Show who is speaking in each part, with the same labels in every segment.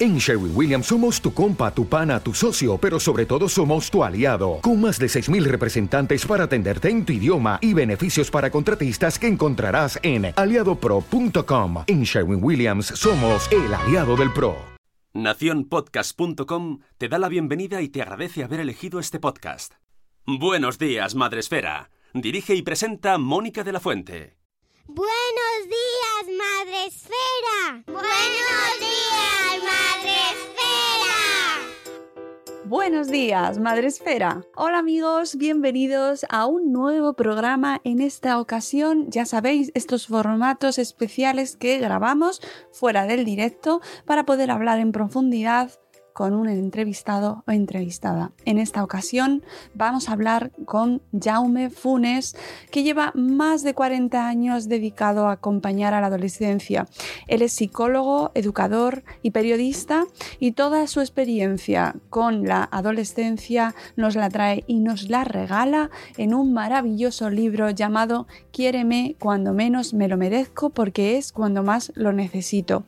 Speaker 1: En Sherwin Williams somos tu compa, tu pana, tu socio, pero sobre todo somos tu aliado, con más de 6.000 representantes para atenderte en tu idioma y beneficios para contratistas que encontrarás en aliadopro.com. En Sherwin Williams somos el aliado del PRO.
Speaker 2: Naciónpodcast.com te da la bienvenida y te agradece haber elegido este podcast. Buenos días, Madre Esfera. Dirige y presenta Mónica de la Fuente.
Speaker 3: Buenos días, Madre Esfera. Buenos días, Madre Esfera.
Speaker 4: Buenos días, Madre Esfera. Hola amigos, bienvenidos a un nuevo programa. En esta ocasión, ya sabéis, estos formatos especiales que grabamos fuera del directo para poder hablar en profundidad con un entrevistado o entrevistada. En esta ocasión vamos a hablar con Jaume Funes, que lleva más de 40 años dedicado a acompañar a la adolescencia. Él es psicólogo, educador y periodista y toda su experiencia con la adolescencia nos la trae y nos la regala en un maravilloso libro llamado Quiéreme cuando menos me lo merezco porque es cuando más lo necesito.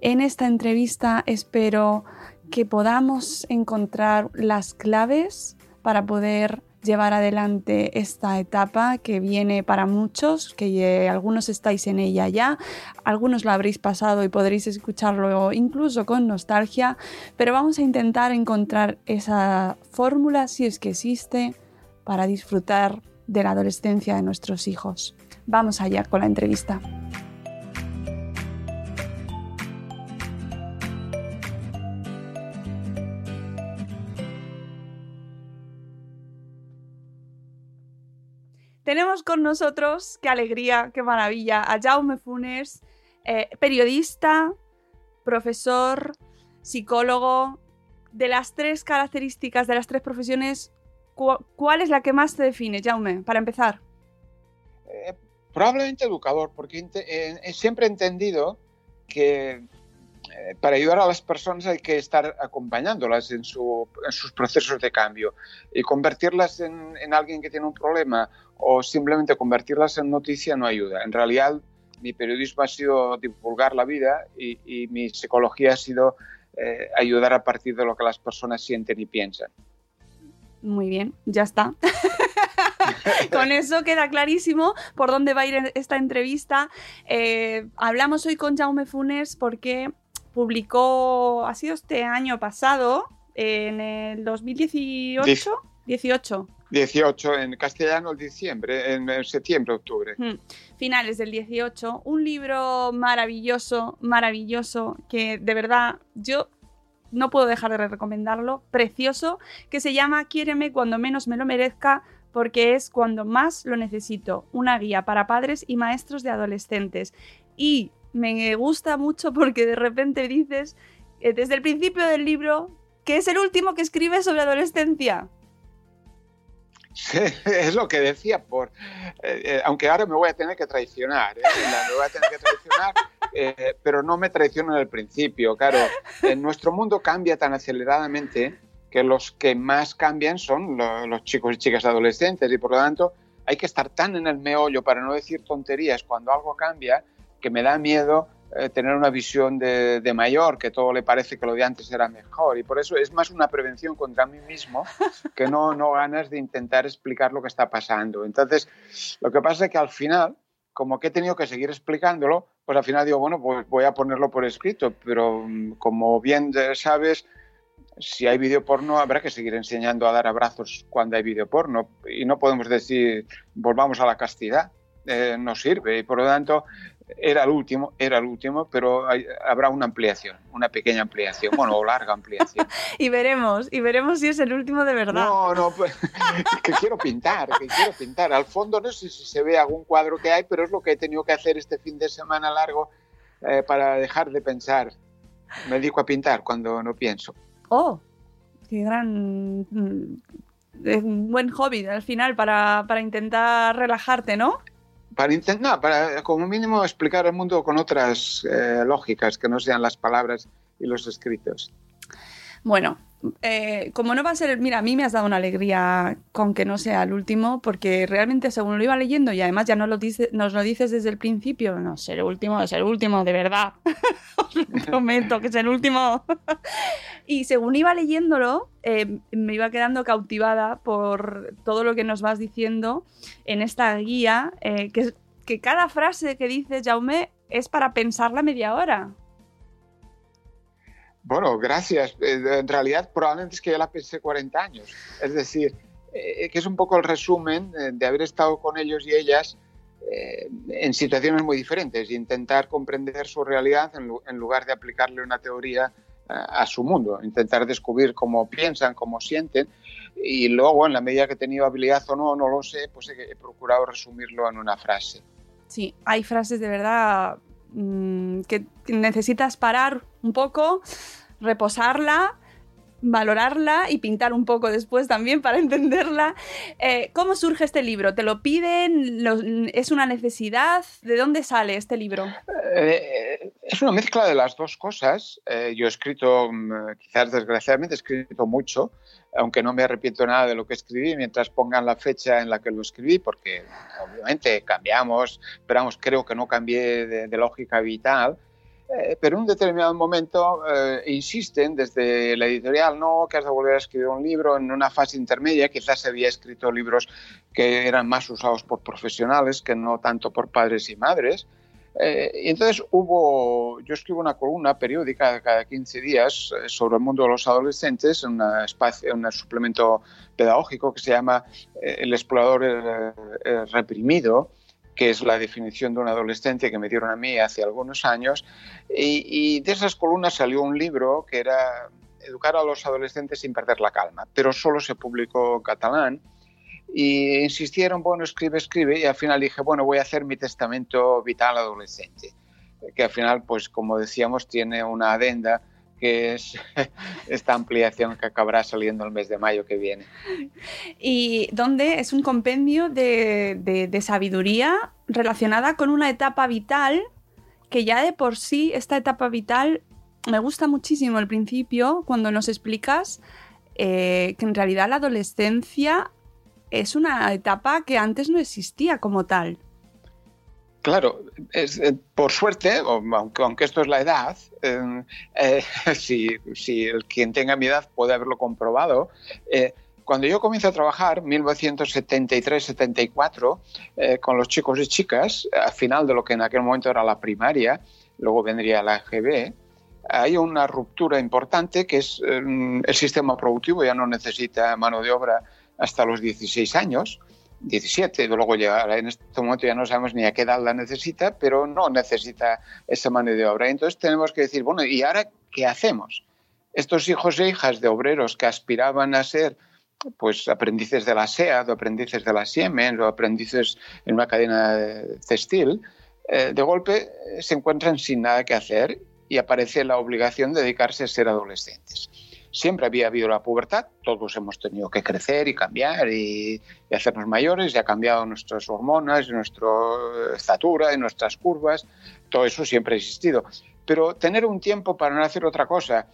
Speaker 4: En esta entrevista espero que podamos encontrar las claves para poder llevar adelante esta etapa que viene para muchos, que algunos estáis en ella ya, algunos lo habréis pasado y podréis escucharlo incluso con nostalgia, pero vamos a intentar encontrar esa fórmula, si es que existe, para disfrutar de la adolescencia de nuestros hijos. Vamos allá con la entrevista. Tenemos con nosotros, qué alegría, qué maravilla, a Jaume Funes, eh, periodista, profesor, psicólogo. De las tres características, de las tres profesiones, ¿cuál es la que más te define, Jaume? Para empezar.
Speaker 5: Eh, probablemente educador, porque eh, siempre he entendido que para ayudar a las personas hay que estar acompañándolas en, sus procesos de cambio y convertirlas en, alguien que tiene un problema o simplemente convertirlas en noticia no ayuda. En realidad, mi periodismo ha sido divulgar la vida y, mi psicología ha sido eh, ayudar a partir de lo que las personas sienten y piensan.
Speaker 4: Muy bien, ya está. con eso queda clarísimo por dónde va a ir esta entrevista. Eh, hablamos hoy con Jaume Funes porque publicó, ha sido este año pasado, en el 2018. 18.
Speaker 5: 18, en castellano el diciembre, en septiembre, octubre. Hmm.
Speaker 4: Finales del 18, un libro maravilloso, maravilloso, que de verdad yo no puedo dejar de recomendarlo, precioso, que se llama Quiéreme cuando menos me lo merezca, porque es cuando más lo necesito, una guía para padres y maestros de adolescentes. Y me gusta mucho porque de repente dices, eh, desde el principio del libro, que es el último que escribe sobre adolescencia.
Speaker 5: es lo que decía, por, eh, eh, aunque ahora me voy a tener que traicionar, pero no me traiciono en el principio. Claro, en nuestro mundo cambia tan aceleradamente que los que más cambian son los chicos y chicas adolescentes y por lo tanto hay que estar tan en el meollo para no decir tonterías cuando algo cambia que me da miedo eh, tener una visión de, mayor, que todo le parece que lo de antes era mejor. Y por eso es más una prevención contra mí mismo que no, no ganas de intentar explicar lo que está pasando. Entonces, lo que pasa es que al final, como que he tenido que seguir explicándolo, pues al final digo, bueno, pues voy a ponerlo por escrito. Pero mm, como bien sabes, si hay video porno, habrá que seguir enseñando a dar abrazos cuando hay video porno. Y no podemos decir, volvamos a la castidad. Eh, no sirve. Y por lo tanto, era el último, era el último, pero habrá una ampliación, una pequeña ampliación, bueno, o larga ampliación.
Speaker 4: y veremos, y veremos si es el último de verdad.
Speaker 5: No, no, pues, que quiero pintar, que quiero pintar. Al fondo no sé si se ve algún cuadro que hay, pero es lo que he tenido que hacer este fin de semana largo eh, para dejar de pensar Me dedico a pintar cuando no pienso.
Speaker 4: Oh, qué gran... mm, Es un buen hobby al final para, para intentar relajarte, ¿no?
Speaker 5: Para intentar, para como mínimo explicar el mundo con otras eh, lógicas que no sean las palabras y los escritos.
Speaker 4: Bueno, eh, como no va a ser, mira, a mí me has dado una alegría con que no sea el último, porque realmente según lo iba leyendo y además ya nos lo, dice- nos lo dices desde el principio, no, ser el último, es el último, de verdad. Os prometo que es el último. y según iba leyéndolo, eh, me iba quedando cautivada por todo lo que nos vas diciendo en esta guía, eh, que, que cada frase que dices, Jaume, es para pensarla media hora.
Speaker 5: Bueno, gracias. Eh, En realidad, probablemente es que yo la pensé 40 años. Es decir, eh, que es un poco el resumen eh, de haber estado con ellos y ellas eh, en situaciones muy diferentes e intentar comprender su realidad en, en lugar de aplicarle una teoría eh, a su mundo, intentar descubrir cómo piensan, cómo sienten y luego, en la medida que he tenido habilidad o no, no lo sé, pues he, he procurado resumirlo en una frase.
Speaker 4: Sí, hay frases de verdad mm, que que necesitas parar un poco, reposarla, valorarla y pintar un poco después también para entenderla. Eh, ¿Cómo surge este libro? ¿Te lo piden? Lo- ¿Es una necesidad? ¿De dónde sale este libro?
Speaker 5: Eh, es una mezcla de las dos cosas. Eh, yo he escrito, mm, quizás desgraciadamente, he escrito mucho, aunque no me arrepiento nada de lo que escribí mientras pongan la fecha en la que lo escribí, porque obviamente cambiamos, pero vamos, creo que no cambié de, de lógica vital. Eh, pero en un determinado momento eh, insisten desde la editorial, no, que has de volver a escribir un libro en una fase intermedia, quizás había escrito libros que eran más usados por profesionales que no tanto por padres y madres. Eh, y entonces hubo, yo escribo una columna periódica cada 15 días eh, sobre el mundo de los adolescentes, en un suplemento pedagógico que se llama eh, El explorador eh, eh, reprimido, que es la definición de un adolescente que me dieron a mí hace algunos años. Y, y de esas columnas salió un libro que era Educar a los adolescentes sin perder la calma, pero solo se publicó en catalán. Y insistieron, bueno, escribe, escribe, y al final dije, bueno, voy a hacer mi testamento vital adolescente, que al final, pues como decíamos, tiene una adenda que es esta ampliación que acabará saliendo el mes de mayo que viene.
Speaker 4: ¿Y dónde es un compendio de, sabiduría relacionada con una etapa vital que ya de por sí, esta etapa vital, me gusta muchísimo el principio cuando nos explicas eh, que en realidad la adolescencia es una etapa que antes no existía como tal.
Speaker 5: Claro, eh, por suerte, aunque, esto es la edad, eh, eh, si, quien tenga mi edad puede haberlo comprobado, cuando yo comienzo a trabajar, 1973-74, eh, con los chicos y chicas, al final de lo que en aquel momento era la primaria, luego vendría la EGB, hay una ruptura importante que es el sistema productivo ya no necesita mano de obra hasta los 16 años, 17, y luego llegar, en este momento ya no sabemos ni a qué edad la necesita, pero no necesita esa mano de obra. Entonces tenemos que decir, bueno, ¿y ahora qué hacemos? Estos hijos e hijas de obreros que aspiraban a ser pues aprendices de la SEAD o aprendices de la Siemens o aprendices en una cadena textil, eh, de golpe eh, se encuentran sin nada que hacer y aparece la obligación de dedicarse a ser adolescentes. Siempre había habido la pubertad, todos hemos tenido que crecer y cambiar y, hacernos mayores, y ha cambiado nuestras hormonas, nuestra estatura y nuestras curvas, todo eso siempre ha existido. Pero tener un tiempo para no hacer otra cosa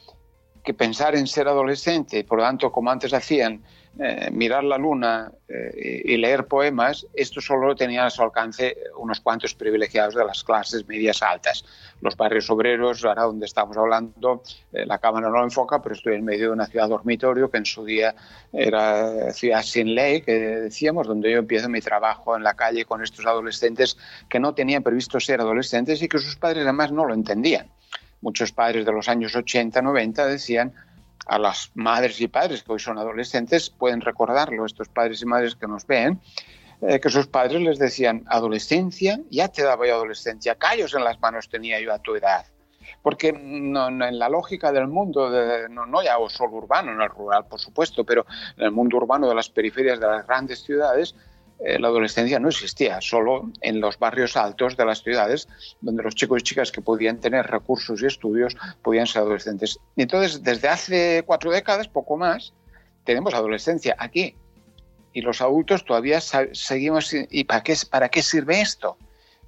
Speaker 5: que pensar en ser adolescente, por lo tanto, como antes hacían, eh, mirar la luna eh, y leer poemas, esto solo lo tenían a su alcance unos cuantos privilegiados de las clases medias altas. Los barrios obreros, ahora donde estamos hablando, eh, la cámara no lo enfoca, pero estoy en medio de una ciudad dormitorio que en su día era ciudad sin ley, que decíamos, donde yo empiezo mi trabajo en la calle con estos adolescentes que no tenían previsto ser adolescentes y que sus padres además no lo entendían muchos padres de los años 80, 90 decían a las madres y padres que hoy son adolescentes, pueden recordarlo, estos padres y madres que nos ven, eh, que sus padres les decían, adolescencia, ya te daba yo adolescencia, callos en las manos tenía yo a tu edad. Porque no, no, en la lógica del mundo, no, no ya solo urbano, en el rural por supuesto, pero en el mundo urbano de las periferias de las grandes ciudades, eh, la adolescencia no existía, solo en los barrios altos de las ciudades, donde los chicos y chicas que podían tener recursos y estudios podían ser adolescentes. Entonces, desde hace cuatro décadas, poco más, tenemos adolescencia aquí. Y los adultos todavía seguimos. ¿Y para qué, para qué sirve esto?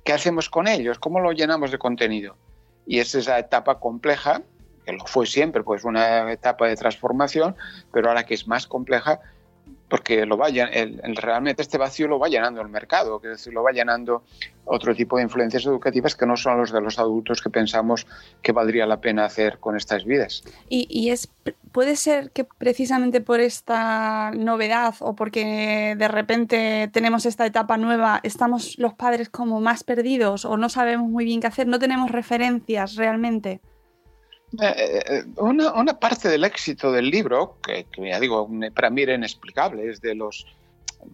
Speaker 5: ¿Qué hacemos con ellos? ¿Cómo lo llenamos de contenido? Y es esa etapa compleja, que lo fue siempre, pues una etapa de transformación, pero ahora que es más compleja, porque lo vaya, el, realmente este vacío lo va llenando el mercado, es decir, lo va llenando otro tipo de influencias educativas que no son los de los adultos que pensamos que valdría la pena hacer con estas vidas.
Speaker 4: Y, es puede ser que precisamente por esta novedad o porque de repente tenemos esta etapa nueva, estamos los padres como más perdidos o no sabemos muy bien qué hacer, no tenemos referencias realmente.
Speaker 5: Eh, eh, una, una, parte del éxito del libro, que, ya digo, para mí era inexplicable, es de los...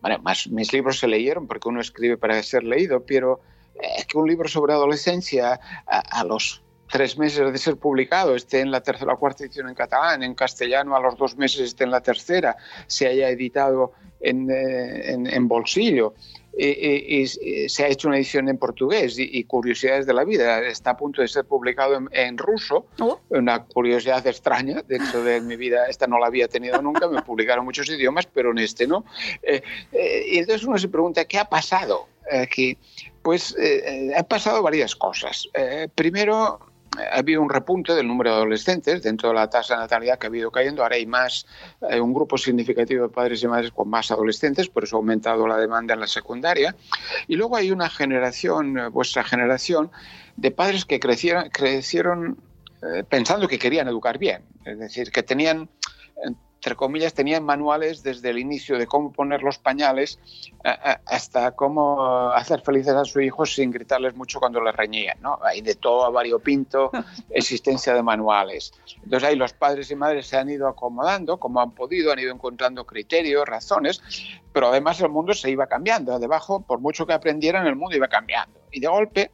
Speaker 5: Bueno, más mis libros se leyeron porque uno escribe para ser leído, pero es que un libro sobre adolescencia a, los tres meses de ser publicado esté en la tercera o cuarta edición en catalán, en castellano a los dos meses esté en la tercera, se haya editado en, eh, en, en bolsillo y, se ha hecho una edición en portugués y, Curiosidades de la Vida está a punto de ser publicado en, ruso, oh. una curiosidad extraña, de hecho de mi vida esta no la había tenido nunca, me publicaron muchos idiomas, pero en este no. Eh, eh, y entonces uno se pregunta, ¿qué ha pasado aquí? Pues eh, han pasado varias cosas. primero, ha habido un repunte del número de adolescentes dentro de la tasa de natalidad que ha habido cayendo. Ahora hay más, eh, un grupo significativo de padres y madres con más adolescentes, por eso ha aumentado la demanda en la secundaria. Y luego hay una generación, eh, vuestra generación, de padres que crecieron, crecieron eh, pensando que querían educar bien, es decir, que tenían entre comillas, tenían manuales desde el inicio de cómo poner los pañales hasta cómo hacer felices a su hijo sin gritarles mucho cuando les reñían. ¿no? Hay de todo a variopinto existencia de manuales. Entonces ahí los padres y madres se han ido acomodando como han podido, han ido encontrando criterios, razones, pero además el mundo se iba cambiando. Debajo, por mucho que aprendieran, el mundo iba cambiando. Y de golpe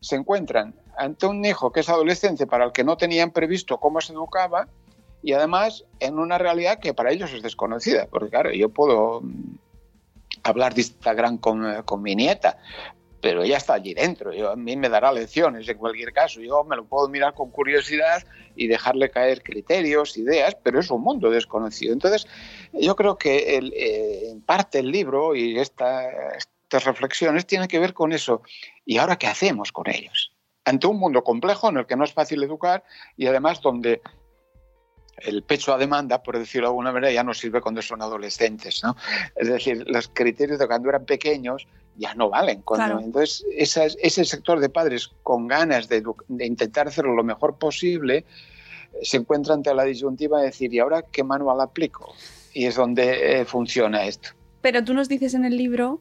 Speaker 5: se encuentran ante un hijo que es adolescente para el que no tenían previsto cómo se educaba, y además en una realidad que para ellos es desconocida, porque claro, yo puedo mm, hablar de Instagram con, eh, con mi nieta, pero ella está allí dentro, yo, a mí me dará lecciones en cualquier caso, yo me lo puedo mirar con curiosidad y dejarle caer criterios, ideas, pero es un mundo desconocido. Entonces, yo creo que el, eh, en parte el libro y esta, estas reflexiones tienen que ver con eso. ¿Y ahora qué hacemos con ellos? Ante un mundo complejo en el que no es fácil educar y además donde el pecho a demanda, por decirlo de alguna manera, ya no sirve cuando son adolescentes. ¿no? Es decir, los criterios de cuando eran pequeños ya no valen. Entonces, ese sector de padres con ganas de, intentar hacerlo lo mejor posible se encuentra ante la disyuntiva de decir, ¿y ahora qué manual aplico? Y es donde eh, funciona esto.
Speaker 4: Pero tú nos dices en el libro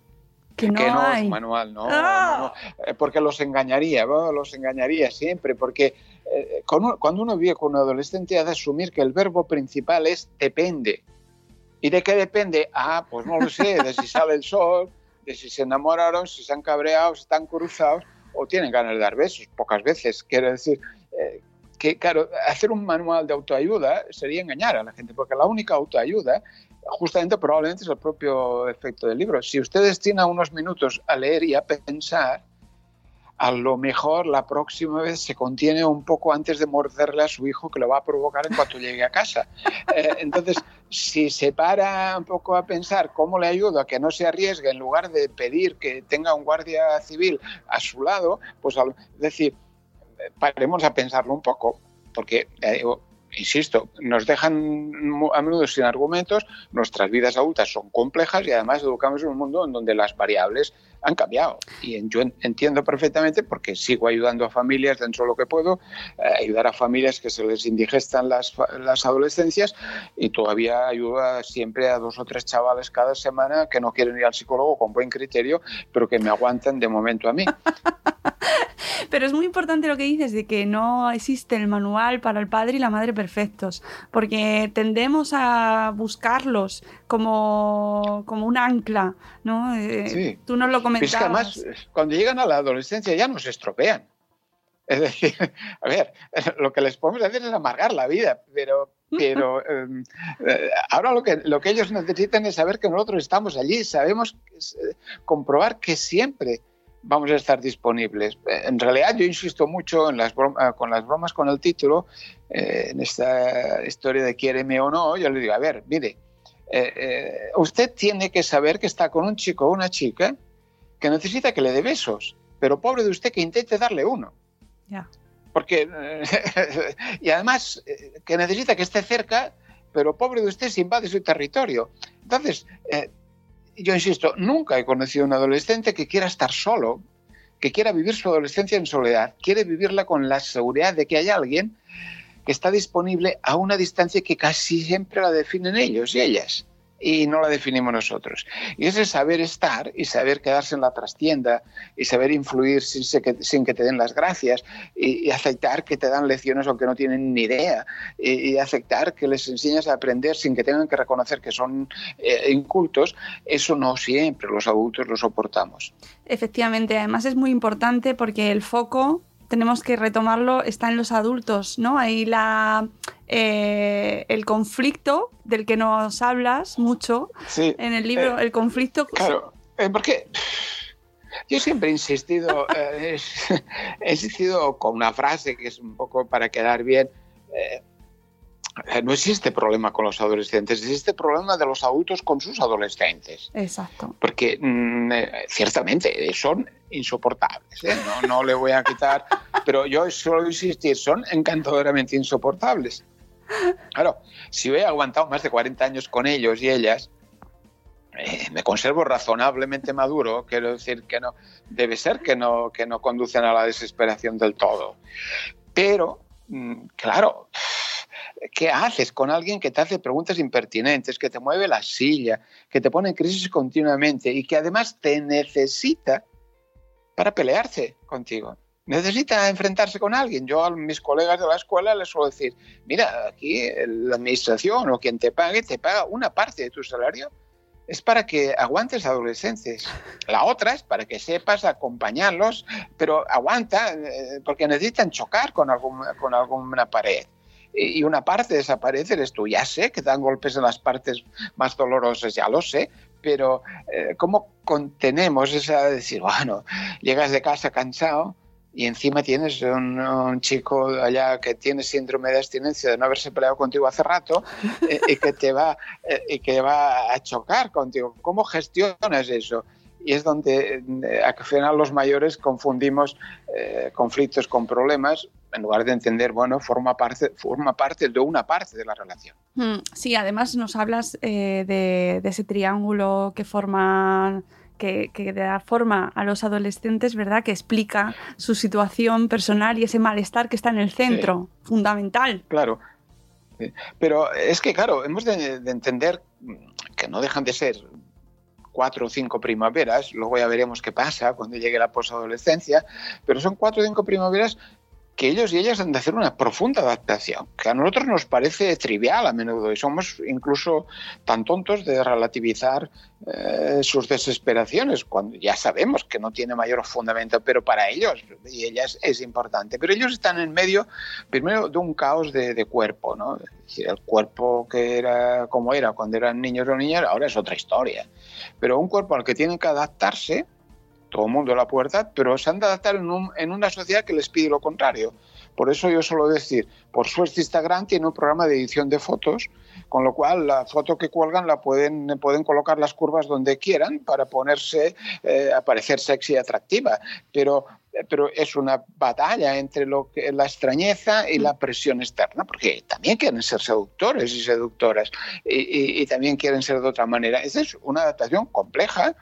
Speaker 4: que no, hay.
Speaker 5: manual, no, ¡Ah! eh, porque los engañaría, los engañaría siempre, porque eh, cuando uno vive con un adolescente ha de asumir que el verbo principal es depende. ¿Y de qué depende? Ah, pues no lo sé, de si sale el sol, de si se enamoraron, si se han cabreado, si están cruzados o tienen ganas de dar besos, pocas veces. Quiero decir eh, que, claro, hacer un manual de autoayuda sería engañar a la gente, porque la única autoayuda justamente probablemente es el propio efecto del libro. Si usted destina unos minutos a leer y a pensar, a lo mejor la próxima vez se contiene un poco antes de morderle a su hijo que lo va a provocar en cuanto llegue a casa. Eh, entonces, si se para un poco a pensar cómo le ayudo a que no se arriesgue en lugar de pedir que tenga un guardia civil a su lado, pues es decir, paremos a pensarlo un poco, porque eh, insisto, nos dejan a menudo sin argumentos, nuestras vidas adultas son complejas y además educamos en un mundo en donde las variables han cambiado. Y yo entiendo perfectamente porque sigo ayudando a familias dentro de lo que puedo, eh, ayudar a familias que se les indigestan las, las adolescencias y todavía ayuda siempre a dos o tres chavales cada semana que no quieren ir al psicólogo con buen criterio, pero que me aguantan de momento a mí.
Speaker 4: Pero es muy importante lo que dices de que no existe el manual para el padre y la madre perfectos, porque tendemos a buscarlos como, como un ancla, ¿no? Eh,
Speaker 5: sí.
Speaker 4: Tú nos lo comentabas.
Speaker 5: Es que además, cuando llegan a la adolescencia ya nos estropean. Es decir, a ver, lo que les podemos hacer es amargar la vida, pero, pero em, eh, ahora lo que, lo que ellos necesitan es saber que nosotros estamos allí, sabemos eh, comprobar que siempre vamos a estar disponibles. En realidad yo insisto mucho en las bromas, con las bromas con el título, eh, en esta historia de quiéreme o no, yo le digo, a ver, mire, usted tiene que saber que está con un chico o una chica que necesita que le dé besos, pero pobre de usted que intente darle uno. Porque, y además, eh, que necesita que esté cerca, pero pobre de usted se invade su territorio. Entonces, eh, yo insisto, nunca he conocido a un adolescente que quiera estar solo, que quiera vivir su adolescencia en soledad, quiere vivirla con la seguridad de que hay alguien que está disponible a una distancia que casi siempre la definen ellos y ellas y no la definimos nosotros. Y ese saber estar y saber quedarse en la trastienda y saber influir sin, sin que te den las gracias y, aceptar que te dan lecciones aunque no tienen ni idea y, aceptar que les enseñas a aprender sin que tengan que reconocer que son eh, incultos, eso no siempre los adultos lo soportamos.
Speaker 4: Efectivamente, además es muy importante porque el foco tenemos que retomarlo, está en los adultos, ¿no? Ahí la, eh, el conflicto del que nos hablas mucho en el libro,
Speaker 5: eh,
Speaker 4: el conflicto...
Speaker 5: Claro, eh, porque yo siempre he insistido, he insistido con una frase que es un poco para quedar bien, no existe problema con los adolescentes, existe problema de los adultos con sus adolescentes.
Speaker 4: Exacto.
Speaker 5: Porque mm, eh, ciertamente son insoportables, ¿eh? no, no le voy a quitar, pero yo suelo insistir, son encantadoramente insoportables. Claro, si he aguantado más de 40 años con ellos y ellas, me conservo razonablemente maduro, quiero decir que no, debe ser que no, que no conducen a la desesperación del todo. Pero, mm, claro, ¿Qué haces con alguien que te hace preguntas impertinentes, que te mueve la silla, que te pone en crisis continuamente y que además te necesita para pelearse contigo? Necesita enfrentarse con alguien. Yo a mis colegas de la escuela les suelo decir, mira, aquí la administración o quien te pague, te paga una parte de tu salario es para que aguantes adolescentes. La otra es para que sepas acompañarlos, pero aguanta eh, porque necesitan chocar con, algún, con alguna pared y una parte desaparece, eres tú. Ya sé que dan golpes en las partes más dolorosas, ya lo sé, pero eh, ¿cómo contenemos esa de decir, bueno, llegas de casa cansado y encima tienes un, chico allá que tiene síndrome de abstinencia de no haberse peleado contigo hace rato eh, y que te va eh, y que va a chocar contigo? ¿Cómo gestionas eso? Y es donde al final los mayores confundimos conflictos con problemas en lugar de entender, bueno, forma parte, forma parte de una parte de la relación.
Speaker 4: Hmm, sí, además nos hablas eh, de, ese triángulo que forma que, da forma a los adolescentes, ¿verdad? Que explica su situación personal y ese malestar que está en el centro, fundamental.
Speaker 5: Claro. Pero es que, claro, hemos de, entender que no dejan de ser cuatro o cinco primaveras, luego ya veremos qué pasa cuando llegue la posadolescencia, pero son cuatro o cinco primaveras que ellos y ellas han de hacer una profunda adaptación, que a nosotros nos parece trivial a menudo y somos incluso tan tontos de relativizar eh, sus desesperaciones, cuando ya sabemos que no tiene mayor fundamento, pero para ellos y ellas es importante. Pero ellos están en medio, primero, de un caos de, cuerpo, ¿no? el cuerpo que era como era cuando eran niños o niñas, ahora es otra historia. Pero un cuerpo al que tienen que adaptarse, todo el mundo a la puerta, pero se han de adaptar en, una sociedad que les pide lo contrario. Por eso yo suelo decir, por suerte Instagram tiene un programa de edición de fotos, con lo cual la foto que cuelgan la pueden, pueden colocar las curvas donde quieran para ponerse, eh, aparecer sexy y atractiva. Pero, pero es una batalla entre lo que, la extrañeza y la presión externa, porque también quieren ser seductores y seductoras y, y también quieren ser de otra manera. Esa es una adaptación compleja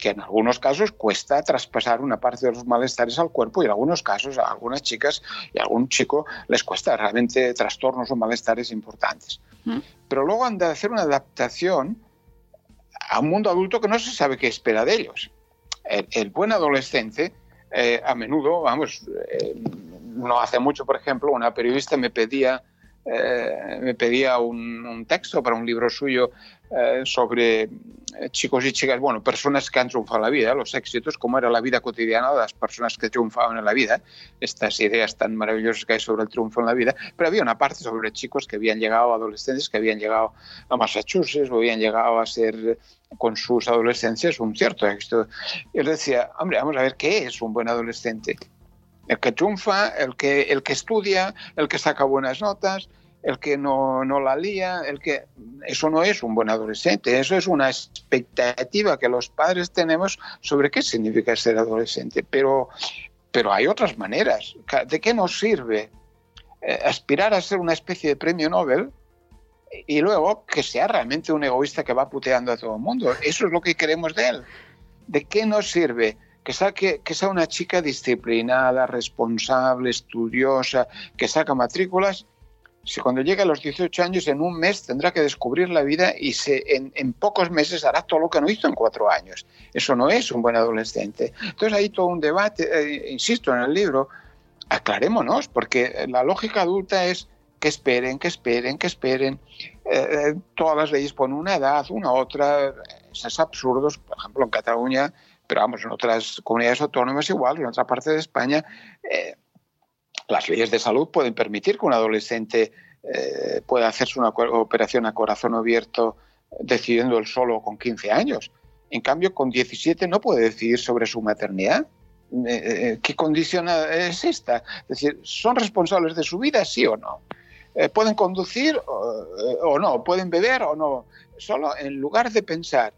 Speaker 5: que en algunos casos cuesta traspasar una parte de los malestares al cuerpo y en algunos casos a algunas chicas y a algún chico les cuesta realmente trastornos o malestares importantes. Pero luego han de hacer una adaptación a un mundo adulto que no se sabe qué espera de ellos. El, buen adolescente, eh, a menudo, vamos, eh, no hace mucho, por ejemplo, una periodista me pedía eh, me pedía un, un, texto para un libro suyo eh, sobre chicos y chicas, bueno, personas que han triunfado en la vida, los éxitos, cómo era la vida cotidiana de las personas que triunfaban en la vida, estas ideas tan maravillosas que hay sobre el triunfo en la vida, pero había una parte sobre chicos que habían llegado, adolescentes que habían llegado a Massachusetts o habían llegado a ser con sus adolescencias un cierto éxito. Y él decía, hombre, vamos a ver qué es un buen adolescente el que triunfa, el que, el que estudia, el que saca buenas notas, el que no, no, la lía, el que eso no es un buen adolescente, eso es una expectativa que los padres tenemos sobre qué significa ser adolescente. Pero, pero hay otras maneras. ¿De qué nos sirve eh, aspirar a ser una especie de premio Nobel y luego que sea realmente un egoísta que va puteando a todo el mundo? Eso es lo que queremos de él. ¿De qué nos sirve? Que, saque, que sea una chica disciplinada, responsable, estudiosa, que saca matrículas, si cuando llegue a los 18 años en un mes tendrá que descubrir la vida y se, en, en, pocos meses hará todo lo que no hizo en cuatro años. Eso no es un buen adolescente. Entonces hay todo un debate, eh, insisto en el libro, aclarémonos, porque la lógica adulta es que esperen, que esperen, que esperen. Eh, todas las leyes ponen una edad, una otra. Es absurdo. Por ejemplo, en Cataluña pero vamos, en otras comunidades autónomas igual, en otra parte de España, eh, las leyes de salud pueden permitir que un adolescente eh, pueda hacerse una operación a corazón abierto decidiendo él solo con 15 años. En cambio, con 17 no puede decidir sobre su maternidad. Eh, ¿Qué condición es esta? Es decir, ¿son responsables de su vida, sí o no? ¿Pueden conducir o, o no? ¿Pueden beber o no? Solo en lugar de pensar,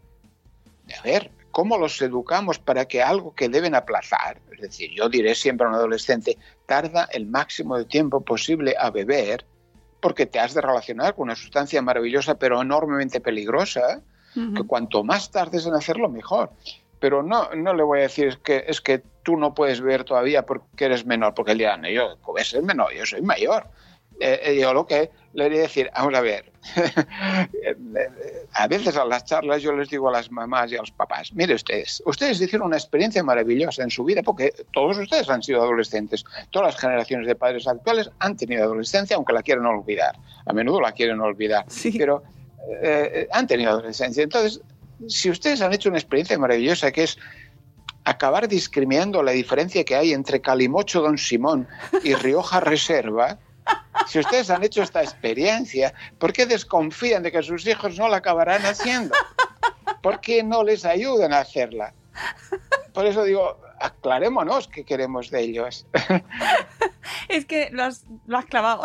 Speaker 5: a ver, ¿Cómo los educamos para que algo que deben aplazar, es decir, yo diré siempre a un adolescente, tarda el máximo de tiempo posible a beber, porque te has de relacionar con una sustancia maravillosa pero enormemente peligrosa, que cuanto más tardes en hacerlo, mejor. Pero no, no le voy a decir que, es que tú no puedes beber todavía porque eres menor, porque él dirá, no, yo es menor, yo soy mayor. Eh, eh, yo lo que le voy a decir, vamos a ver, a veces a las charlas yo les digo a las mamás y a los papás, mire ustedes, ustedes hicieron una experiencia maravillosa en su vida porque todos ustedes han sido adolescentes, todas las generaciones de padres actuales han tenido adolescencia aunque la quieren olvidar, a menudo la quieren olvidar, pero eh, han tenido adolescencia. Entonces, si ustedes han hecho una experiencia maravillosa que es acabar discriminando la diferencia que hay entre Calimocho Don Simón y Rioja Reserva, si ustedes han hecho esta experiencia, ¿por qué desconfían de que sus hijos no la acabarán haciendo? ¿Por qué no les ayudan a hacerla? Por eso digo, aclarémonos qué queremos de ellos.
Speaker 4: Es que lo has, clavado.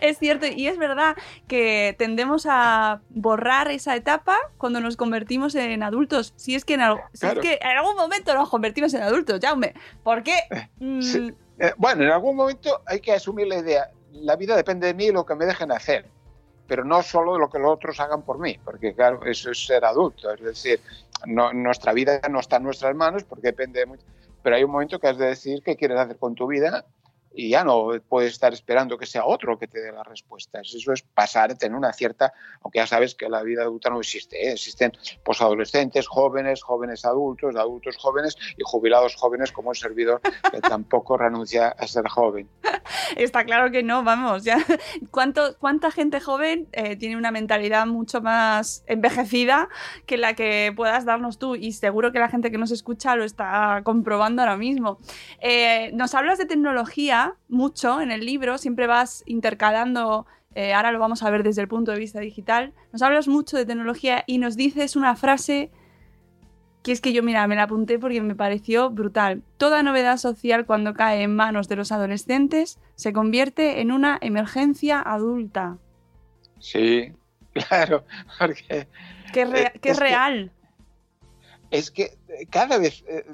Speaker 4: es cierto, y es verdad que tendemos a borrar esa etapa cuando nos convertimos en adultos. Si es que en, algún momento nos convertimos en adultos, Jaume. ¿Por qué?
Speaker 5: Mm, eh, bueno, en algún momento hay que asumir la idea, la vida depende de mí y lo que me dejen hacer, pero no solo de lo que los otros hagan por mí, porque claro, eso es ser adulto, es decir, nuestra vida no está en nuestras manos porque depende de mucho, pero hay un momento que has de decir qué quieres hacer con tu vida y ya no puedes estar esperando que sea otro que te dé las respuestas. Eso es pasar tener una cierta, aunque ya sabes que la vida adulta no existe, ¿eh? existen posadolescentes, jóvenes, jóvenes adultos, adultos jóvenes y jubilados jóvenes como el servidor que tampoco renuncia a ser joven.
Speaker 4: Está claro que no, vamos, ya. ¿Cuánto, ¿Cuánta gente joven eh, tiene una mentalidad mucho más envejecida que la que puedas darnos tú? Y seguro que la gente que nos escucha lo está comprobando ahora mismo. Eh, nos hablas de tecnología mucho en el libro, siempre vas intercalando, eh, ahora lo vamos a ver desde el punto de vista digital, nos hablas mucho de tecnología y nos dices una frase que es que yo, mira, me la apunté porque me pareció brutal. Toda novedad social cuando cae en manos de los adolescentes se convierte en una emergencia adulta.
Speaker 5: Sí, claro, porque...
Speaker 4: Que, es, real.
Speaker 5: Es que cada vez, eh,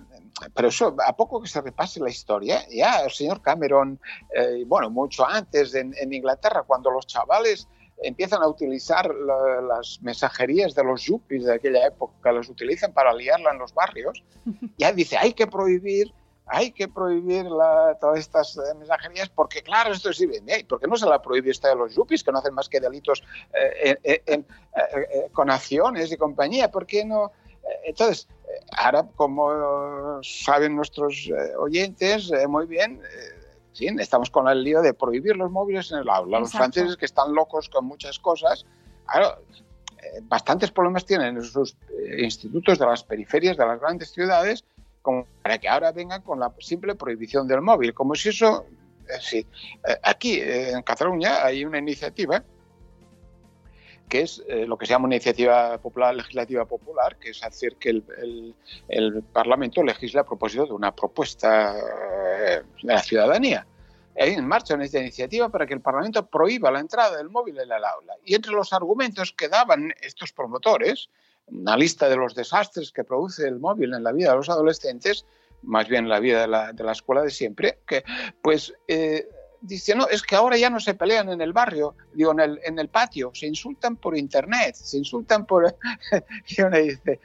Speaker 5: pero eso, a poco que se repase la historia, ya el señor Cameron, eh, bueno, mucho antes en, Inglaterra, cuando los chavales empiezan a utilizar las mensajerías de los yuppies de aquella época, los utilizan para liarla en los barrios, ya dice, hay que prohibir hay que prohibir todas estas eh, mensajerías porque, claro, esto sirve. ¿Por qué no se la prohíbe esta de los yuppies que no hacen más que delitos con acciones y compañía? ¿Por qué no? Entonces, ahora, como saben nuestros eh, oyentes eh, muy bien, eh, ¿sí? Estamos con el lío de prohibir los móviles en el aula. Los franceses que están locos con muchas cosas, claro, bastantes problemas tienen en sus institutos de las periferias de las grandes ciudades como para que ahora vengan con la simple prohibición del móvil, como si eso... sí. Aquí, en Cataluña, hay una iniciativa que es eh, lo que se llama una iniciativa popular, legislativa popular, que es hacer que el, el- el Parlamento legisle a propósito de una propuesta eh, de la ciudadanía. Hay en marcha una iniciativa para que el Parlamento prohíba la entrada del móvil en el aula. Y entre los argumentos que daban estos promotores, una lista de los desastres que produce el móvil en la vida de los adolescentes, más bien en la vida de la, de la escuela de siempre, que pues eh, dice, no, es que ahora ya no se pelean en el barrio, digo, en el, en el patio, se insultan por internet, se insultan por... y uno dice,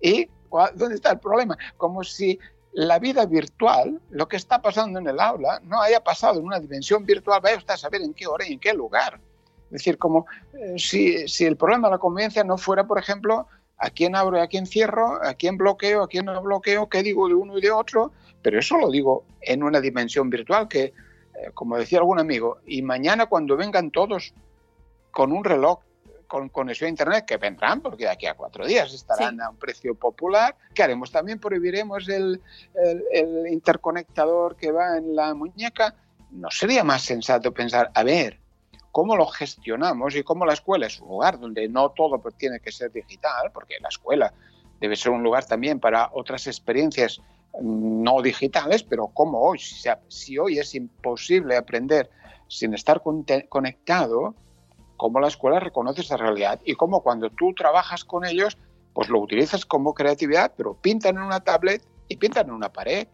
Speaker 5: ¿y dónde está el problema? Como si la vida virtual, lo que está pasando en el aula, no haya pasado en una dimensión virtual, vaya usted a saber en qué hora y en qué lugar. Es decir, como eh, si, si el problema de la convivencia no fuera, por ejemplo, a quién abro y a quién cierro, a quién bloqueo, a quién no bloqueo, qué digo de uno y de otro, pero eso lo digo en una dimensión virtual que, como decía algún amigo, y mañana cuando vengan todos con un reloj con conexión a internet, que vendrán, porque de aquí a cuatro días estarán
Speaker 4: Sí.
Speaker 5: a un precio popular, ¿qué haremos? También prohibiremos el, el- el interconectador que va en la muñeca. ¿No sería más sensato pensar, a ver, cómo lo gestionamos y cómo la escuela es un lugar donde no todo pues, tiene que ser digital, porque la escuela debe ser un lugar también para otras experiencias no digitales, pero como hoy, si, si hoy es imposible aprender sin estar conectado, cómo la escuela reconoce esa realidad y cómo cuando tú trabajas con ellos, pues lo utilizas como creatividad, pero pintan en una tablet y pintan en una pared.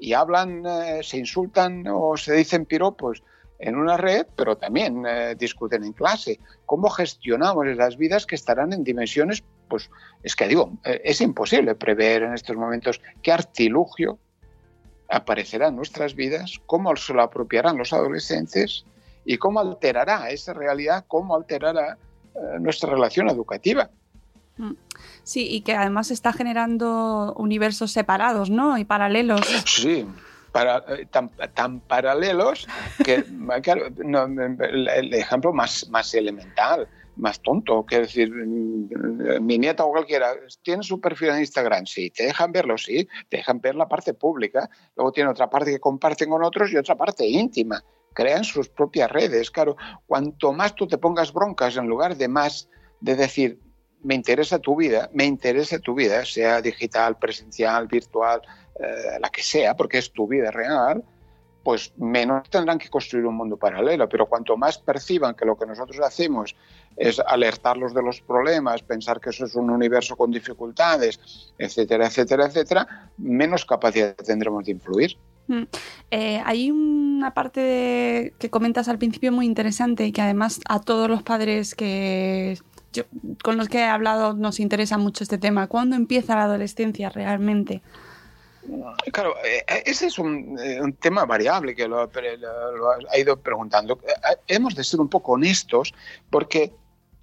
Speaker 5: Y hablan, eh, se insultan o se dicen piropos en una red, pero también eh, discuten en clase. ¿Cómo gestionamos esas vidas que estarán en dimensiones? Pues es que digo, eh, es imposible prever en estos momentos qué artilugio aparecerá en nuestras vidas, cómo se lo apropiarán los adolescentes y cómo alterará esa realidad, cómo alterará eh, nuestra relación educativa.
Speaker 4: Sí, y que además está generando universos separados, ¿no? Y paralelos.
Speaker 5: Sí, para, eh, tan, tan paralelos que, claro, no, el, el ejemplo más, más elemental, más tonto, que decir, mm, mi nieta o cualquiera, tiene su perfil en Instagram, sí, te dejan verlo, sí, te dejan ver la parte pública, luego tiene otra parte que comparten con otros y otra parte íntima, crean sus propias redes, claro, cuanto más tú te pongas broncas en lugar de más de decir, me interesa tu vida, me interesa tu vida, sea digital, presencial, virtual, eh, la que sea, porque es tu vida real, pues menos tendrán que construir un mundo paralelo. Pero cuanto más perciban que lo que nosotros hacemos es alertarlos de los problemas, pensar que eso es un universo con dificultades, etcétera, etcétera, etcétera, menos capacidad tendremos de influir.
Speaker 4: Mm. Eh, hay una parte que comentas al principio muy interesante y que además a todos los padres que yo- con los que he hablado nos interesa mucho este tema. ¿Cuándo empieza la adolescencia realmente?
Speaker 5: Claro, eh, ese es un, eh, un tema variable que lo, lo- lo ha ido preguntando. Eh, Hemos de ser un poco honestos porque,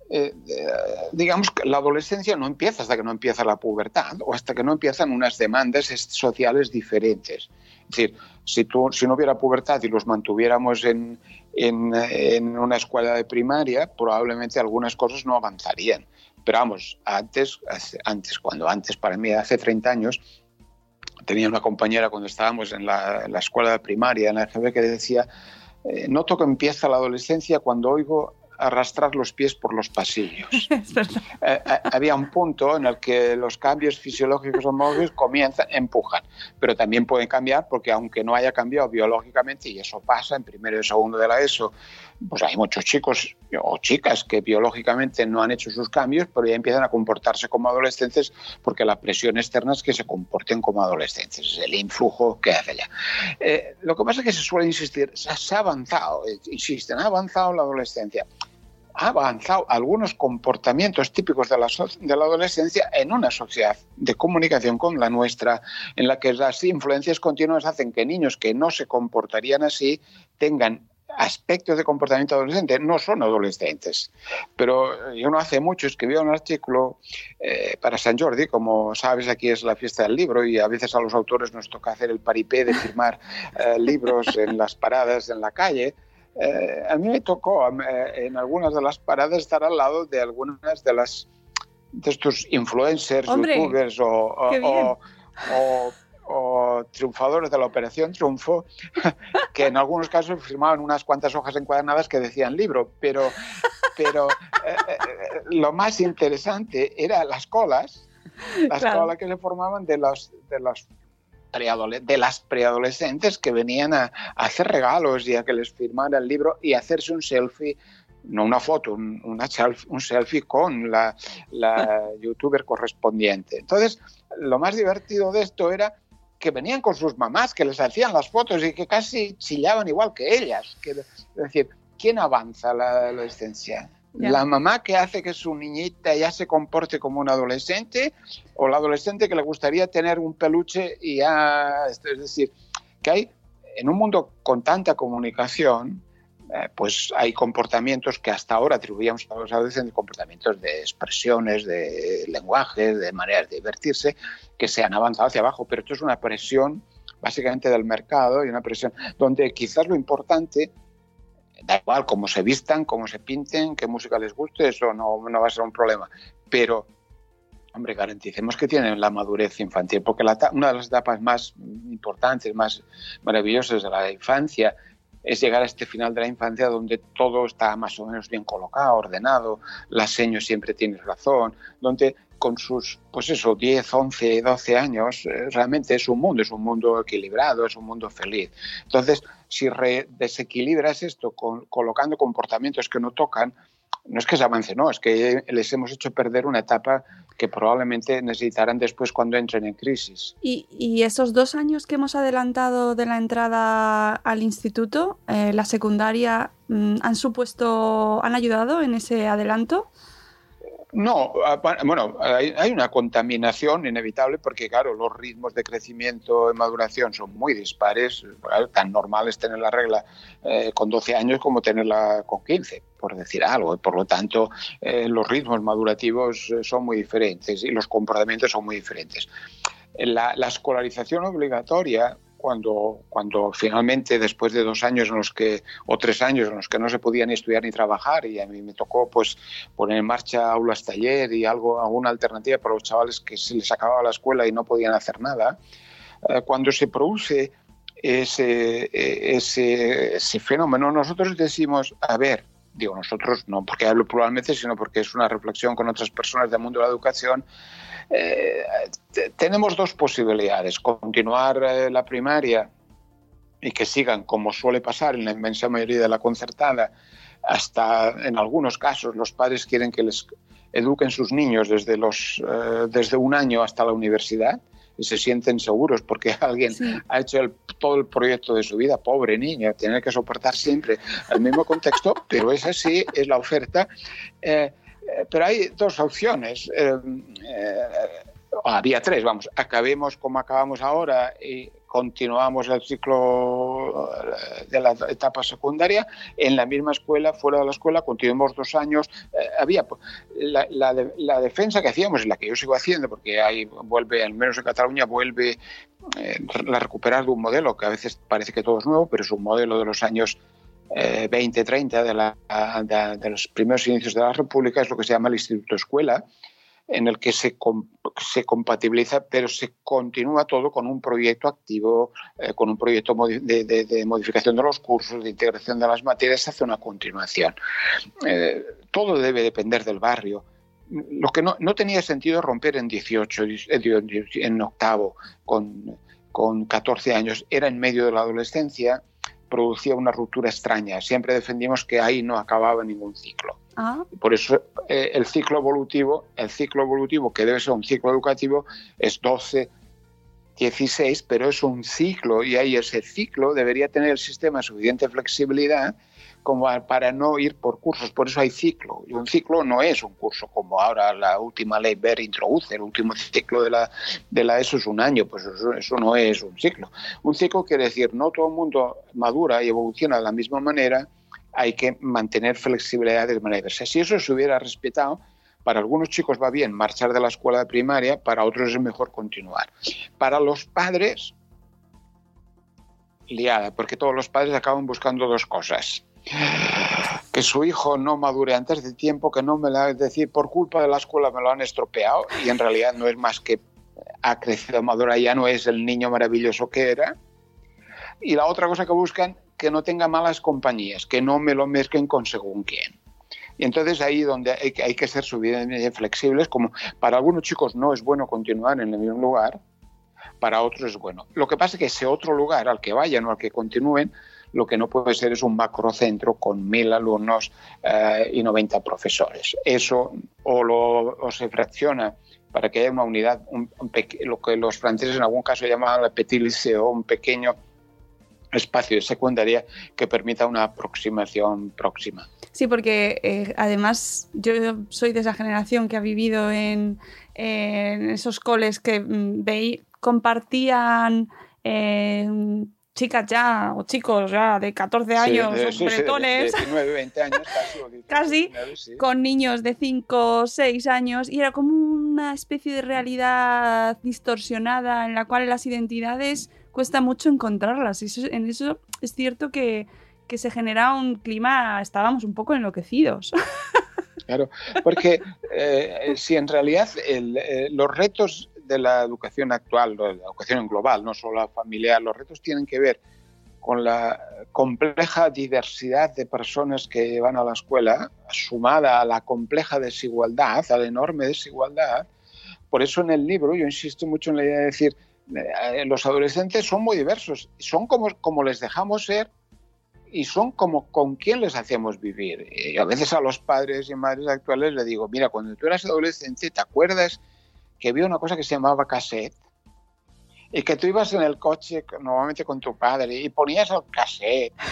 Speaker 5: eh, eh, digamos, que la adolescencia no empieza hasta que no empieza la pubertad o hasta que no empiezan unas demandas es- sociales diferentes. Es decir, si, tú, si no hubiera pubertad y los mantuviéramos en, en, en una escuela de primaria, probablemente algunas cosas no avanzarían. Pero vamos, antes, antes, cuando antes, para mí, hace 30 años, tenía una compañera cuando estábamos en la, en la escuela primaria, en la EGB, que decía, eh, noto que empieza la adolescencia cuando oigo arrastrar los pies por los pasillos. Eh, eh, había un punto en el que los cambios fisiológicos homológicos comienzan, empujan, pero también pueden cambiar porque aunque no haya cambiado biológicamente, y eso pasa en primero y segundo de la ESO, pues hay muchos chicos o chicas que biológicamente no han hecho sus cambios, pero ya empiezan a comportarse como adolescentes porque la presión externa es que se comporten como adolescentes, es el influjo que hace ya. Eh, lo que pasa es que se suele insistir, se, ha avanzado, eh, insisten, ha avanzado la adolescencia ha avanzado algunos comportamientos típicos de la, de la adolescencia en una sociedad de comunicación con la nuestra, en la que las influencias continuas hacen que niños que no se comportarían así tengan aspectos de comportamiento adolescente no son adolescentes. Pero yo no hace mucho escribí un artículo eh, para San Jordi, como sabes, aquí es la fiesta del libro y a veces a los autores nos toca hacer el paripé de firmar eh, libros en las paradas en la calle. Eh, a mí me tocó en algunas de las paradas estar al lado de algunas de las de estos influencers, youtubers o o triunfadores de la Operación Triunfo, que en algunos casos firmaban unas cuantas hojas encuadernadas que decían libro, pero, pero eh, eh, lo más interesante era las colas, las colas que se formaban de los, de los de las preadolescentes que venían a, hacer regalos y a que les firmara el libro y hacerse un selfie no una foto, un, una un selfie con la, la youtuber correspondiente. Entonces, lo más divertido de esto era que venían con sus mamás, que les hacían las fotos y que casi chillaban igual que ellas. Que, es decir, ¿quién avanza la adolescencia? ¿La mamá que hace que su niñita ya se comporte como un adolescente o la adolescente que le gustaría tener un peluche y ya... Es decir, que hay en un mundo con tanta comunicación, eh, pues hay comportamientos que hasta ahora atribuíamos a los adolescentes, comportamientos de expresiones, de lenguaje, de maneras de divertirse, que se han avanzado hacia abajo, pero esto es una presión básicamente del mercado y una presión donde quizás lo importante, da igual cómo se vistan, cómo se pinten, qué música les guste, eso no, no va a ser un problema, pero hombre, garanticemos que tienen la madurez infantil, porque una de las etapas más importantes, más maravillosas de la infancia es llegar a este final de la infancia donde todo está más o menos bien colocado, ordenado, la seño siempre tiene razón, donde con sus, pues eso, 10, 11, 12 años, eh, realmente es un mundo, es un mundo equilibrado, es un mundo feliz. Entonces, si desequilibras esto colocando comportamientos que no tocan, no es que se avance, no, es que les hemos hecho perder una etapa que probablemente necesitarán después cuando entren en crisis.
Speaker 4: ¿Y, esos dos años que hemos adelantado de la entrada al instituto, eh, la secundaria, mm, han supuesto, han ayudado en ese adelanto?
Speaker 5: No, ah, bueno, hay, una contaminación inevitable porque, claro, los ritmos de crecimiento y maduración son muy dispares. Tan normal es tener la regla eh, con 12 años como tenerla con 15, por decir algo. Por lo tanto, eh, los ritmos madurativos eh, son muy diferentes y los comportamientos son muy diferentes. La, la escolarización obligatoria cuando, cuando finalmente, después de dos años en los que, o tres años en los que no se podía ni estudiar ni trabajar, y a mí me tocó pues poner en marcha aulas taller y algo, alguna alternativa para los chavales que se les acababa la escuela y no podían hacer nada, eh, cuando se produce ese, ese, ese fenómeno, nosotros decimos, a ver, digo nosotros no porque hablo probablemente, sino porque es una reflexión con otras personas del mundo de la educación, eh, tenemos dos posibilidades, continuar eh, la primaria y que sigan como suele pasar en la inmensa mayoría de la concertada, hasta en algunos casos los padres quieren que les eduquen sus niños desde, los, eh, desde un año hasta la universidad y se sienten seguros porque alguien ha hecho todo el proyecto de su vida, pobre niño, tener que soportar siempre el mismo contexto, pero es así, es la oferta. Eh, pero hay dos opciones. Eh, había tres, vamos, acabemos como acabamos ahora y continuamos el ciclo eh, de la etapa secundaria en la misma escuela, fuera de la escuela, continuamos dos años. Eh, había pues, la, la, defensa que hacíamos y la que yo sigo haciendo, porque ahí vuelve, al menos en Cataluña, vuelve eh, la recuperar de un modelo que a veces parece que todo es nuevo, pero es un modelo de los años 20, 30, de, la, de, de, los primeros inicios de la República, es lo que se llama el Instituto Escuela, en el que se, se compatibiliza, pero se continúa todo con un proyecto activo, eh, con un proyecto de, modificación de los cursos, de integración de las materias, se hace una continuación. Eh, todo debe depender del barrio. Lo que no, no tenía sentido romper en 18, en octavo, con, con 14 años, era en medio de la adolescencia, producía una ruptura extraña. Siempre defendimos que ahí no acababa ningún ciclo. Ah. Por eso eh, el ciclo evolutivo, el ciclo evolutivo que debe ser un ciclo educativo es 12, 16, pero es un ciclo y ahí ese ciclo debería tener el sistema suficiente flexibilidad como para no ir por cursos. Por eso hay ciclo. Y un ciclo no es un curso como ahora la última ley BER introduce. El último ciclo de la, de la ESO es un año. Pues eso, no es un ciclo. Un ciclo quiere decir no todo el mundo madura y evoluciona de la misma manera. Hay que mantener flexibilidad de manera diversa. Si eso se hubiera respetado, para algunos chicos va bien marchar de la escuela de primaria, para otros es mejor continuar. Para los padres, liada, porque todos los padres acaban buscando dos cosas. Que su hijo no madure antes de tiempo, que no me la es decir, por culpa de la escuela me lo han estropeado, y en realidad no es más que ha crecido madura, ya no es el niño maravilloso que era. Y la otra cosa que buscan, que no tenga malas compañías, que no me lo mezclen con según quién. Y entonces ahí donde hay, hay que ser suficientemente flexibles, como para algunos chicos no es bueno continuar en el mismo lugar, para otros es bueno. Lo que pasa es que ese otro lugar al que vayan o al que continúen, lo que no puede ser es un macrocentro con mil alumnos eh, y 90 profesores. Eso o, lo, o se fracciona para que haya una unidad, un, un lo que los franceses en algún caso llamaban el petit liceo, un pequeño espacio de secundaria que permita una aproximación próxima.
Speaker 4: Sí, porque eh, además yo soy de esa generación que ha vivido en, en esos coles que mm, veí, compartían eh, chicas ya, o chicos ya de 14 años,
Speaker 5: sí, de,
Speaker 4: o
Speaker 5: sí,
Speaker 4: bretones,
Speaker 5: sí, de 19, 20 años casi. o 19,
Speaker 4: casi,
Speaker 5: 19, sí.
Speaker 4: con niños de 5 6 años, y era como una especie de realidad distorsionada en la cual las identidades cuesta mucho encontrarlas. Y eso, en eso es cierto que, que se genera un clima, estábamos un poco enloquecidos.
Speaker 5: Claro, porque eh, si en realidad el, eh, los retos de la educación actual, la educación en global, no solo la familiar, los retos tienen que ver con la compleja diversidad de personas que van a la escuela, sumada a la compleja desigualdad, a la enorme desigualdad. Por eso en el libro yo insisto mucho en la idea de decir, eh, los adolescentes son muy diversos, son como, como les dejamos ser y son como con quién les hacemos vivir. Y a veces a los padres y madres actuales les digo, mira, cuando tú eras adolescente, ¿te acuerdas que había una cosa que se llamaba cassette? Y que tú ibas en el coche normalmente con tu padre y ponías el cassette.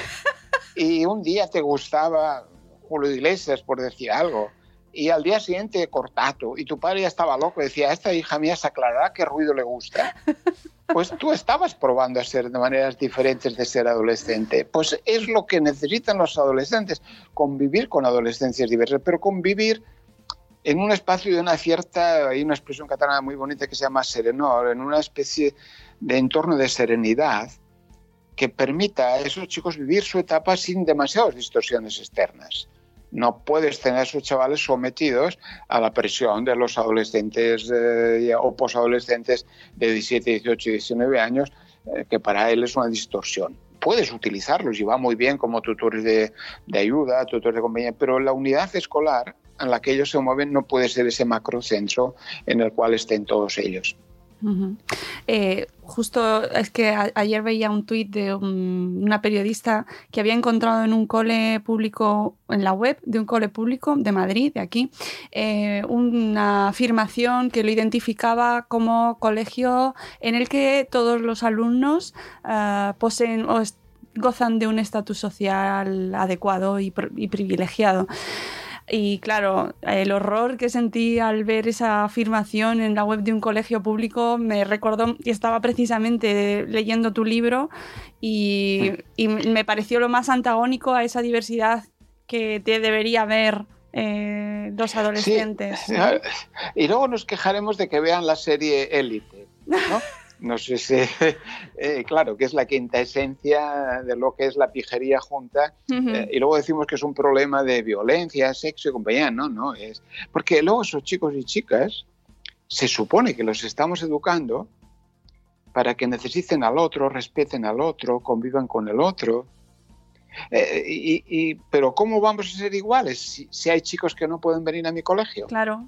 Speaker 5: Y un día te gustaba Julio Iglesias, por decir algo. Y al día siguiente cortato. Y tu padre ya estaba loco. Decía, esta hija mía se aclarará qué ruido le gusta. Pues tú estabas probando a ser de maneras diferentes de ser adolescente. Pues es lo que necesitan los adolescentes, convivir con adolescencias diversas, pero convivir en un espacio de una cierta, hay una expresión catalana muy bonita que se llama serenor, en una especie de entorno de serenidad que permita a esos chicos vivir su etapa sin demasiadas distorsiones externas. No puedes tener a esos chavales sometidos a la presión de los adolescentes eh, o posadolescentes de 17, 18 y 19 años, eh, que para él es una distorsión. Puedes utilizarlos y va muy bien como tutores de, de ayuda, tutores de compañía, pero la unidad escolar en la que ellos se mueven no puede ser ese macrocentro en el cual estén todos ellos.
Speaker 4: Eh, justo es que ayer veía un tuit de un, una periodista que había encontrado en un cole público, en la web de un cole público de Madrid, de aquí, eh, una afirmación que lo identificaba como colegio en el que todos los alumnos uh, poseen o gozan de un estatus social adecuado y privilegiado. Y claro, el horror que sentí al ver esa afirmación en la web de un colegio público me recordó, y estaba precisamente leyendo tu libro, y, y me pareció lo más antagónico a esa diversidad que te debería haber eh, los adolescentes.
Speaker 5: Sí. Y luego nos quejaremos de que vean la serie Élite, ¿no? no sé si, eh, claro, que es la quinta esencia de lo que es la pijería junta, uh -huh. eh, y luego decimos que es un problema de violencia, sexo y compañía, no, no, es, porque luego esos chicos y chicas se supone que los estamos educando para que necesiten al otro, respeten al otro, convivan con el otro, eh, y, y, pero ¿cómo vamos a ser iguales si, si hay chicos que no pueden venir a mi colegio?
Speaker 4: Claro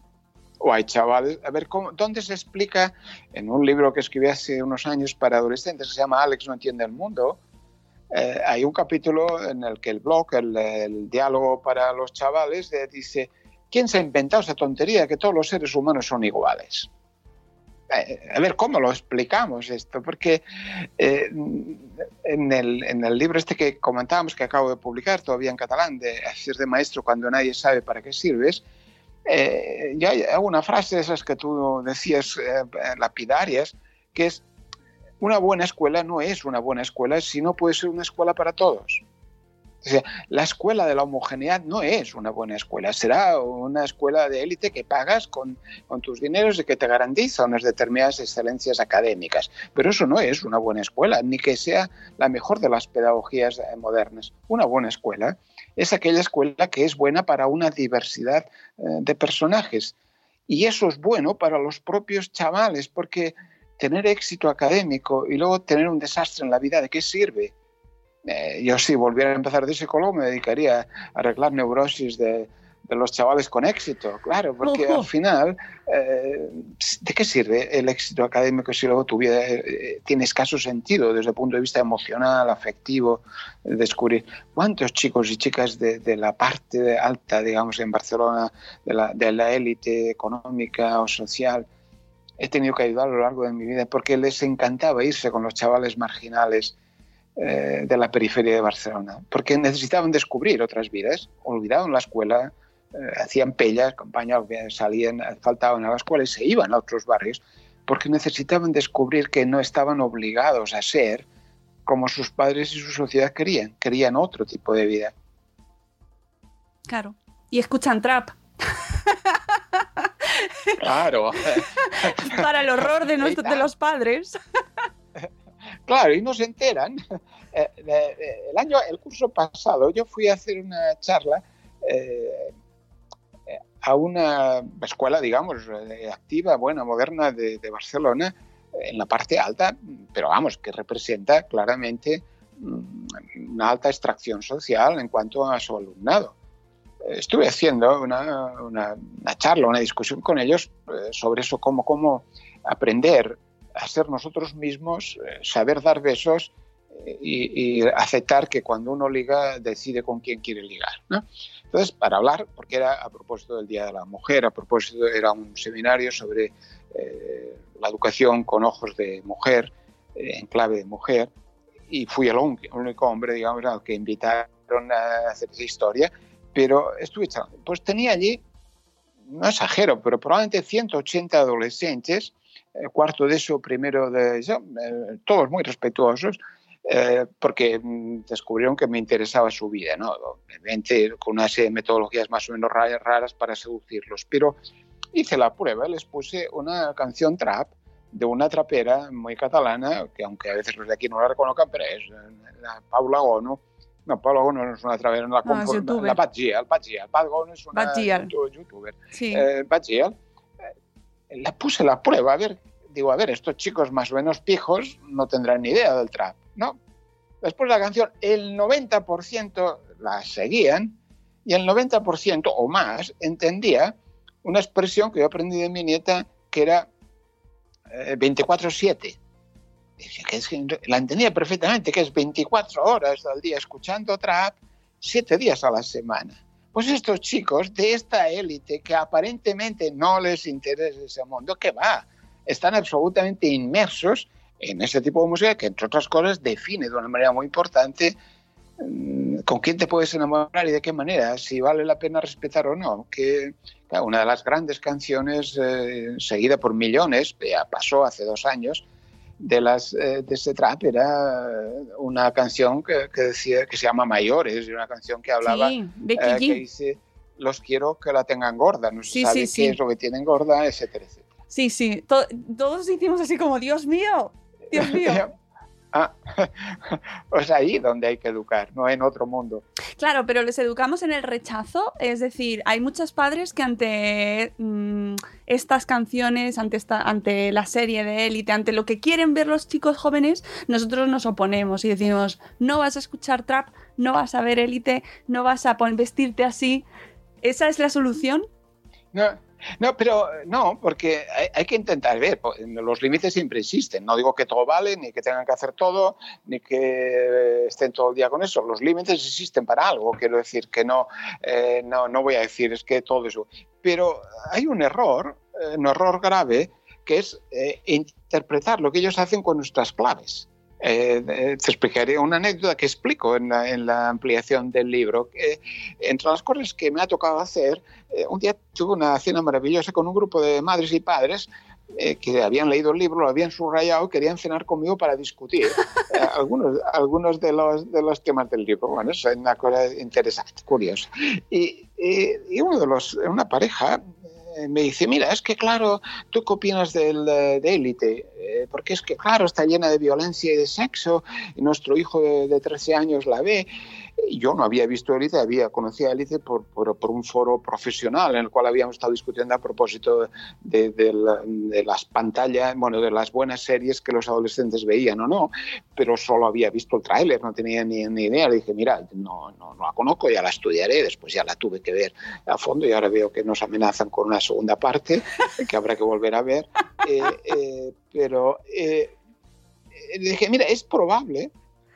Speaker 5: o hay chavales, a ver, ¿cómo, ¿dónde se explica en un libro que escribí hace unos años para adolescentes se llama Alex no entiende el mundo? Eh, hay un capítulo en el que el blog, el, diálogo para los chavales, eh, dice, ¿quién se ha inventado esa tontería que todos los seres humanos son iguales? eh, a ver cómo lo explicamos esto, porque en, el, en, el, libro este que comentábamos, que acabo de publicar todavía en catalán, de Hacer de maestro cuando nadie sabe para qué sirves, eh, hay una frase de esas que tú decías lapidarias, que es, una buena escuela no es una buena escuela si no puede ser una escuela para todos la escuela de la homogeneidad no es una buena escuela, será una escuela de élite que pagas con, tus dineros y que te garantiza unas determinadas excelencias académicas. Pero eso no es una buena escuela, ni que sea la mejor de las pedagogías eh, modernas. Una buena escuela es aquella escuela que es buena para una diversidad eh, de personajes. Y eso es bueno para los propios chavales, porque tener éxito académico y luego tener un desastre en la vida, ¿de qué sirve? Eh, yo si volviera a empezar de psicólogo me dedicaría a arreglar neurosis de, los chavales con éxito, claro, porque al final, eh, ¿de qué sirve el éxito académico si luego tu vida eh, tiene escaso sentido desde el punto de vista emocional, afectivo, descubrir cuántos chicos y chicas de, la parte alta, digamos, en Barcelona, de la élite económica o social, he tenido que ayudar a lo largo de mi vida porque les encantaba irse con los chavales marginales eh, de la periferia de Barcelona, porque necesitaban descubrir otras vidas, olvidaban la escuela, eh, hacían pellas, campañas, salían, faltaban a la escuela y se iban a otros barrios, porque necesitaban descubrir que no estaban obligados a ser como sus padres y su sociedad querían, querían otro tipo de vida.
Speaker 4: Claro, y escuchan trap.
Speaker 5: Claro.
Speaker 4: Para el horror de, de los padres.
Speaker 5: Claro, y no se enteran. Eh, el año, el curso pasado, yo fui a hacer una charla eh, a una escuela, digamos, activa, buena, moderna de, Barcelona, en la parte alta, pero vamos, que representa claramente mm, una alta extracción social en cuanto a su alumnado. Estuve haciendo una, charla, una discusión con ellos eh, sobre eso, cómo, cómo aprender a ser nosotros mismos, eh, saber dar besos eh, y, aceptar que cuando uno liga decide con quién quiere ligar. Entonces, para hablar, porque era a propósito del Día de la Mujer, a propósito era un seminario sobre eh, la educación con ojos de mujer, en clave de mujer, y fui el, único hombre, digamos, al que invitaron a hacer esa historia, pero estuve echando. Pues tenía allí, no exagero, pero probablemente 180 adolescentes eh, cuarto de eso, primero de eso, eh, todos muy respetuosos, eh, porque mm, descubrieron que me interesaba su vida, ¿no? Obviamente con una serie de metodologías más o menos raras para seducirlos, pero hice la prueba, les puse una canción trap de una trapera muy catalana, que aunque a veces los de aquí no la reconozcan, pero es la Paula Gono. No, Paula Gono no es una trapera, la, no, la, Pat Gial, Pat Gial. Pat Gono es una youtuber. Sí. Pat Gial la puse la prueba, a ver, digo, a ver, estos chicos más o menos pijos no tendrán ni idea del trap, ¿no? Después de la canción, el 90% la seguían y el 90% o más entendía una expresión que yo aprendí de mi nieta que era 24-7. Eh, la entendía perfectamente, que es 24 horas al día escuchando trap, 7 días a la semana. Pues estos chicos de esta élite que aparentemente no les interesa ese mundo, ¿qué va? Están absolutamente inmersos en ese tipo de música que, entre otras cosas, define de una manera muy importante mm, con quién te puedes enamorar y de qué manera, si vale la pena respetar o no. Que una de las grandes canciones eh, seguida por millones, ya pasó hace dos años, de las eh, de ese trap era una canción que, decía que se llama Mayores y una canción que hablaba
Speaker 4: sí, eh,
Speaker 5: que dice los quiero que la tengan gorda no se sabe qué es lo que tienen gorda etcétera etcétera
Speaker 4: sí sí todos hicimos así como Dios mío Dios mío
Speaker 5: Ah, pues ahí donde hay que educar, no en otro mundo.
Speaker 4: Claro, pero les educamos en el rechazo, es decir, hay muchos padres que ante mm, estas canciones, ante, esta, ante la serie de élite, ante lo que quieren ver los chicos jóvenes, nosotros nos oponemos y decimos, no vas a escuchar trap, no vas a ver élite, no vas a vestirte así. ¿Esa es la solución?
Speaker 5: No, no, pero no, porque hay, que intentar ver, los límites siempre existen. No digo que todo vale, ni que tengan que hacer todo, ni que estén todo el día con eso. Los límites existen para algo, quiero decir que no, eh, no, no voy a decir es que todo eso. Pero hay un error, eh, un error grave, que es eh, interpretar lo que ellos hacen con nuestras claves. Eh, eh, te explicaré una anécdota que explico en la, ampliación del libro. entre las cosas que me ha tocado hacer, un día tuve una cena maravillosa con un grupo de madres y padres que habían leído el libro, lo habían subrayado, querían cenar conmigo para discutir algunos, algunos de, los, de los temas del libro. Bueno, eso es una cosa interesante, curiosa. Y, y uno de los, una pareja eh, me dice, mira, es que claro, ¿tú qué opinas del, de élite? Eh, porque es que claro, está llena de violencia y de sexo, y nuestro hijo de, de 13 años la ve yo no había visto Élite, había conocido a Élite por, por, por, un foro profesional en el cual habíamos estado discutiendo a propósito de, de, las pantallas, bueno, de las buenas series que los adolescentes veían o no, pero solo había visto el tráiler, no tenía ni, ni, idea. Le dije, mira, no, no, no la conozco, ya la estudiaré, después ya la tuve que ver a fondo y ahora veo que nos amenazan con una segunda parte que habrá que volver a ver. Eh, eh, pero eh, le dije, mira, es probable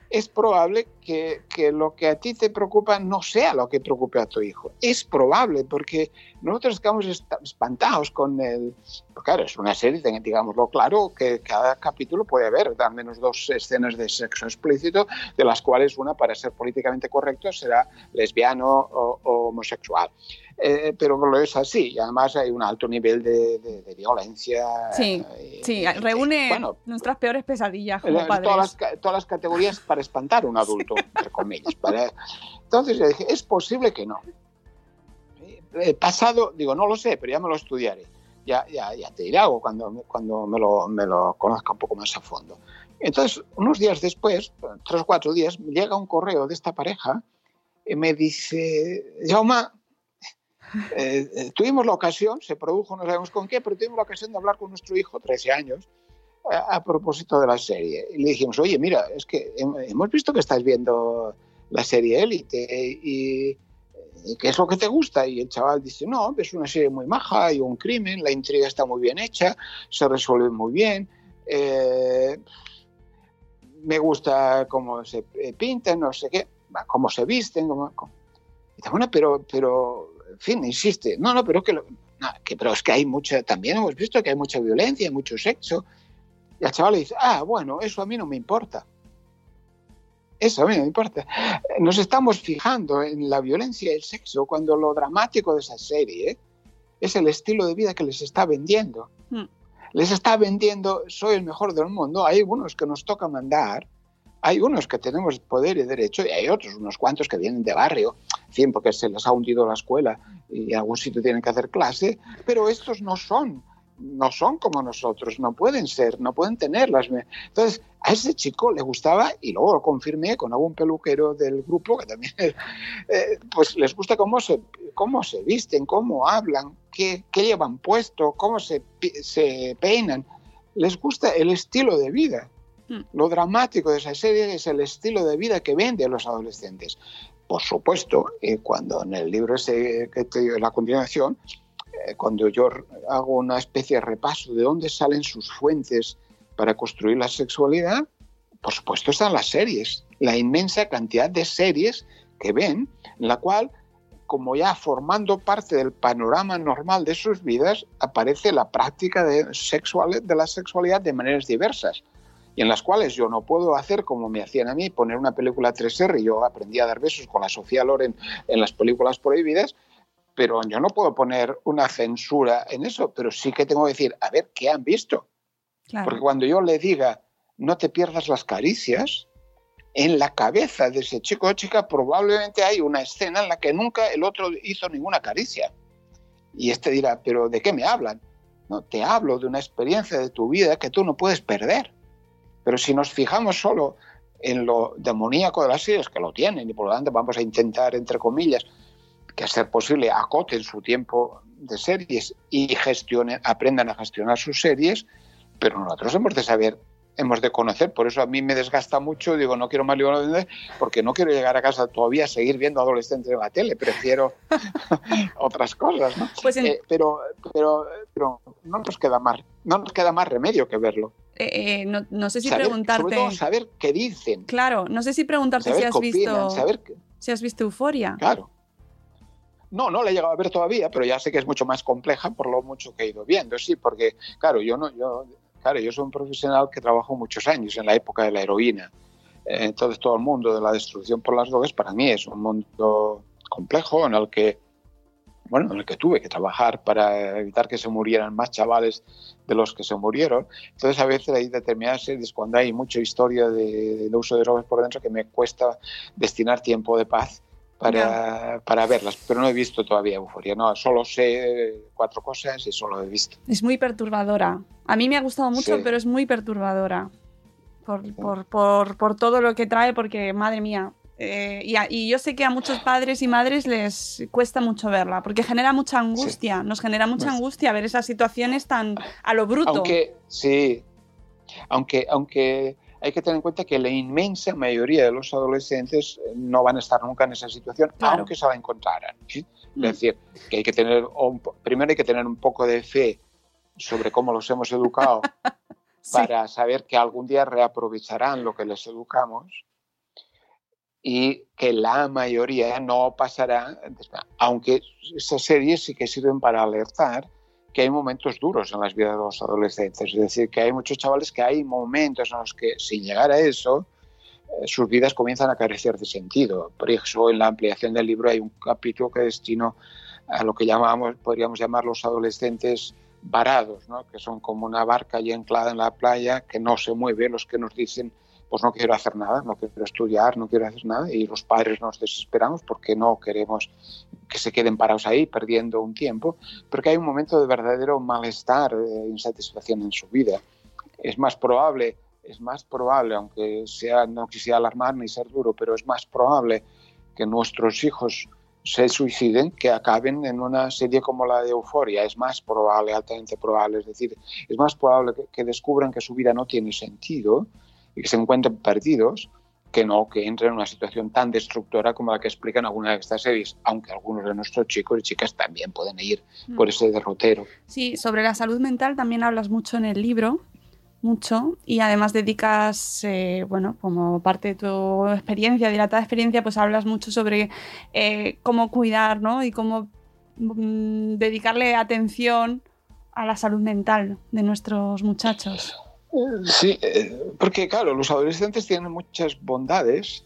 Speaker 5: es probable que, lo que a ti te preocupa no sea lo que preocupe a tu hijo. Es probable, porque nosotros estamos espantados con el... Pues claro, es una serie, digámoslo claro, que cada capítulo puede haber al menos dos escenas de sexo explícito, de las cuales una, para ser políticamente correcto, será lesbiano o homosexual. Eh, pero lo es así. Y además hay un alto nivel de, violencia.
Speaker 4: Sí, eh, sí, reúne nuestras peores pesadillas como padres.
Speaker 5: Todas las, todas las categorías para espantar a un adulto, entre comillas. Entonces le dije, es posible que no. Eh, pasado, digo, no lo sé, pero ya me lo estudiaré. Ya, ya, ya te diré algo cuando, cuando me, lo, me lo conozca un poco más a fondo. Entonces, unos días después, tres o cuatro días, llega un correo de esta pareja y me dice, Jauma, eh, eh, tuvimos la ocasión, se produjo, no sabemos con qué, pero tuvimos la ocasión de hablar con nuestro hijo, 13 años, a, propósito de la serie. Y le dijimos, oye, mira, es que hemos visto que estás viendo la serie Élite y, ¿qué es lo que te gusta? Y el chaval dice, no, es una serie muy maja, hay un crimen, la intriga está muy bien hecha, se resuelve muy bien. Eh, me gusta cómo se pintan, no sé qué, cómo se visten. Cómo, bueno, pero, pero en fin, insiste, no, no, pero que, que, pero es que hay mucha, también hemos visto que hay mucha violencia, mucho sexo. Y el chaval le dice, ah, bueno, eso a mí no me importa. Eso a mí no me importa. Nos estamos fijando en la violencia y el sexo cuando lo dramático de esa serie es el estilo de vida que les está vendiendo. Hmm. Les está vendiendo, soy el mejor del mundo. Hay unos que nos toca mandar hay unos que tenemos poder y derecho y hay otros, unos cuantos que vienen de barrio, en porque se les ha hundido la escuela y en algún sitio tienen que hacer clase, pero estos no son, no son como nosotros, no pueden ser, no pueden tener las... Entonces, a ese chico le gustaba, y luego lo confirmé con algún peluquero del grupo, que también, eh, pues les gusta cómo se, cómo se visten, cómo hablan, qué, qué llevan puesto, cómo se, se peinan. Les gusta el estilo de vida. Mm. Lo dramático de esa serie es el estilo de vida que vende a los adolescentes. Por supuesto, eh, cuando en el libro ese que te digo, la continuación, eh, cuando yo hago una especie de repaso de dónde salen sus fuentes para construir la sexualidad, por supuesto están las series, la inmensa cantidad de series que ven, en la cual, como ya formando parte del panorama normal de sus vidas, aparece la práctica de, sexual, de la sexualidad de maneras diversas y en las cuales yo no puedo hacer como me hacían a mí, poner una película 3R, yo aprendí a dar besos con la Sofía Loren en las películas prohibidas, pero yo no puedo poner una censura en eso, pero sí que tengo que decir, a ver, ¿qué han visto? Porque cuando yo le diga, no te pierdas las caricias, en la cabeza de ese chico o chica probablemente hay una escena en la que nunca el otro hizo ninguna caricia. Y este dirá, pero ¿de qué me hablan? No, te hablo de una experiencia de tu vida que tú no puedes perder. Pero si nos fijamos solo en lo demoníaco de las series, que lo tienen, y por lo tanto vamos a intentar, entre comillas, que a ser posible acoten su tiempo de series y gestionen, aprendan a gestionar sus series, pero nosotros hemos de saber, hemos de conocer, por eso a mí me desgasta mucho, digo, no quiero más libros porque no quiero llegar a casa todavía a seguir viendo adolescentes en la tele, prefiero otras cosas, ¿no? Pues eh, pero, pero, pero no nos queda más, no nos queda más remedio que verlo.
Speaker 4: Eh, no, no, sé si preguntarte.
Speaker 5: saber qué dicen.
Speaker 4: Claro, no sé si preguntarte si has visto. si has visto Euforia.
Speaker 5: Claro. No, no la he llegado a ver todavía, pero ya sé que es mucho más compleja por lo mucho que he ido viendo, sí, porque, claro, yo no, yo, claro, yo soy un profesional que trabajó muchos años en la época de la heroína. Entonces, todo el mundo de la destrucción por las drogas para mí es un mundo complejo en el que, bueno, en el que tuve que trabajar para evitar que se murieran más chavales de los que se murieron. Entonces, a veces hay determinadas series cuando hay mucha historia de, de uso de drogas por dentro que me cuesta destinar tiempo de paz para, para, verlas, pero no he visto todavía Euforia, no, solo sé cuatro cosas y solo he visto.
Speaker 4: Es muy perturbadora. A mí me ha gustado mucho, sí. pero es muy perturbadora por, por, por, por, todo lo que trae, porque madre mía. Eh, y, a, y, yo sé que a muchos padres y madres les cuesta mucho verla, porque genera mucha angustia, sí. nos genera mucha pues, angustia ver esas situaciones tan a lo bruto.
Speaker 5: Aunque, sí, aunque, aunque hay que tener en cuenta que la inmensa mayoría de los adolescentes eh, no van a estar nunca en esa situación, claro. aunque se la encontraran. ¿sí? Mm. Es decir, que hay que tener, un, primero hay que tener un poco de fe sobre cómo los hemos educado sí. para saber que algún día reaprovecharán lo que les educamos y que la mayoría no pasará, aunque esas series sí que sirven para alertar que hay momentos duros en las vidas de los adolescentes. Es decir, que hay muchos chavales que hay momentos en los que, sin llegar a eso, eh, sus vidas comienzan a carecer de sentido. Por eso, en la ampliación del libro hay un capítulo que destino a lo que llamamos, podríamos llamar los adolescentes varados, ¿no? que son como una barca ya anclada en la playa que no se mueve, los que nos dicen pues no quiero hacer nada, no quiero estudiar, no quiero hacer nada y los padres nos desesperamos porque no queremos que se queden parados ahí perdiendo un tiempo, porque hay un momento de verdadero malestar, e insatisfacción en su vida. Es más probable, es más probable, aunque sea, no quisiera alarmar ni ser duro, pero es más probable que nuestros hijos se suiciden que acaben en una serie como la de Euforia. Es más probable, altamente probable, es decir, es más probable que descubran que su vida no tiene sentido y que se encuentren perdidos que no que entren en una situación tan destructora como la que explican algunas de estas series, aunque algunos de nuestros chicos y chicas también pueden ir mm. por ese derrotero.
Speaker 4: Sí, sobre la salud mental también hablas mucho en el libro, mucho, y además dedicas, eh, bueno, como parte de tu experiencia, dilatada experiencia, pues hablas mucho sobre eh, cómo cuidar, ¿no? Y cómo mm, dedicarle atención a la salud mental de nuestros muchachos.
Speaker 5: Sí, eh, porque claro, los adolescentes tienen muchas bondades,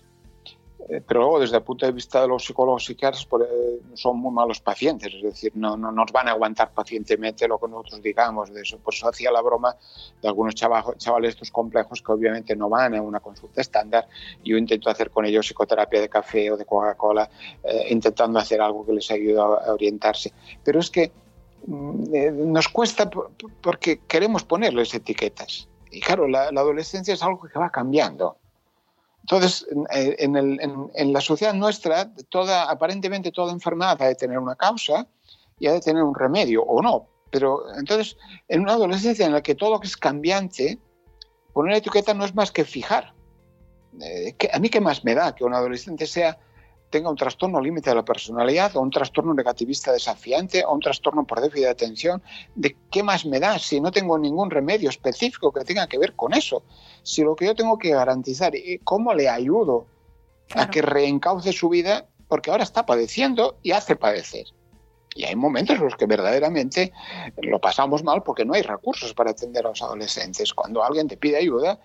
Speaker 5: eh, pero luego desde el punto de vista de los psicólogos psiquiatras eh, son muy malos pacientes, es decir, no, no, nos van a aguantar pacientemente lo que nosotros digamos de eso. Por eso hacía la broma de algunos chavales, chavales estos complejos que obviamente no van a una consulta estándar. Yo intento hacer con ellos psicoterapia de café o de Coca-Cola, eh, intentando hacer algo que les ayude a orientarse. Pero es que mm, nos cuesta porque queremos ponerles etiquetas y claro, la, adolescencia es algo que va cambiando. Entonces, en, el, en, la sociedad nuestra, toda, aparentemente toda enfermedad ha de tener una causa y ha de tener un remedio, o no. Pero entonces, en una adolescencia en la que todo es cambiante, poner etiqueta no es más que fijar. Eh, ¿A mí qué más me da que un adolescente sea tenga un trastorno límite de la personalidad o un trastorno negativista desafiante o un trastorno por déficit de atención, ¿de qué más me da si no tengo ningún remedio específico que tenga que ver con eso? Si lo que yo tengo que garantizar y cómo le ayudo claro. a que reencauce su vida, porque ahora está padeciendo y hace padecer. Y hay momentos en los que verdaderamente lo pasamos mal porque no hay recursos para atender a los adolescentes. Cuando alguien te pide ayuda,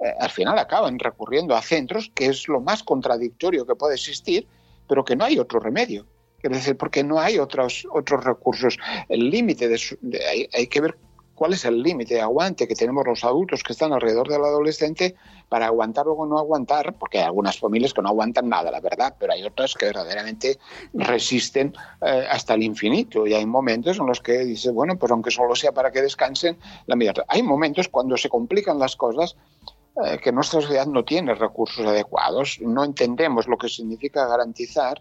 Speaker 5: eh, al final acaban recurriendo a centros, que es lo más contradictorio que puede existir, pero que no hay otro remedio. Es decir, porque no hay otros, otros recursos. El límite de, de hay, hay, que ver cuál es el límite de aguante que tenemos los adultos que están alrededor del adolescente para aguantar o no aguantar, porque hay algunas familias que no aguantan nada, la verdad, pero hay otras que verdaderamente resisten eh, hasta el infinito. Y hay momentos en los que dices, bueno, pues aunque solo sea para que descansen, la medida. Hay momentos cuando se complican las cosas eh, que nuestra sociedad no tiene recursos adecuados, no entendemos lo que significa garantizar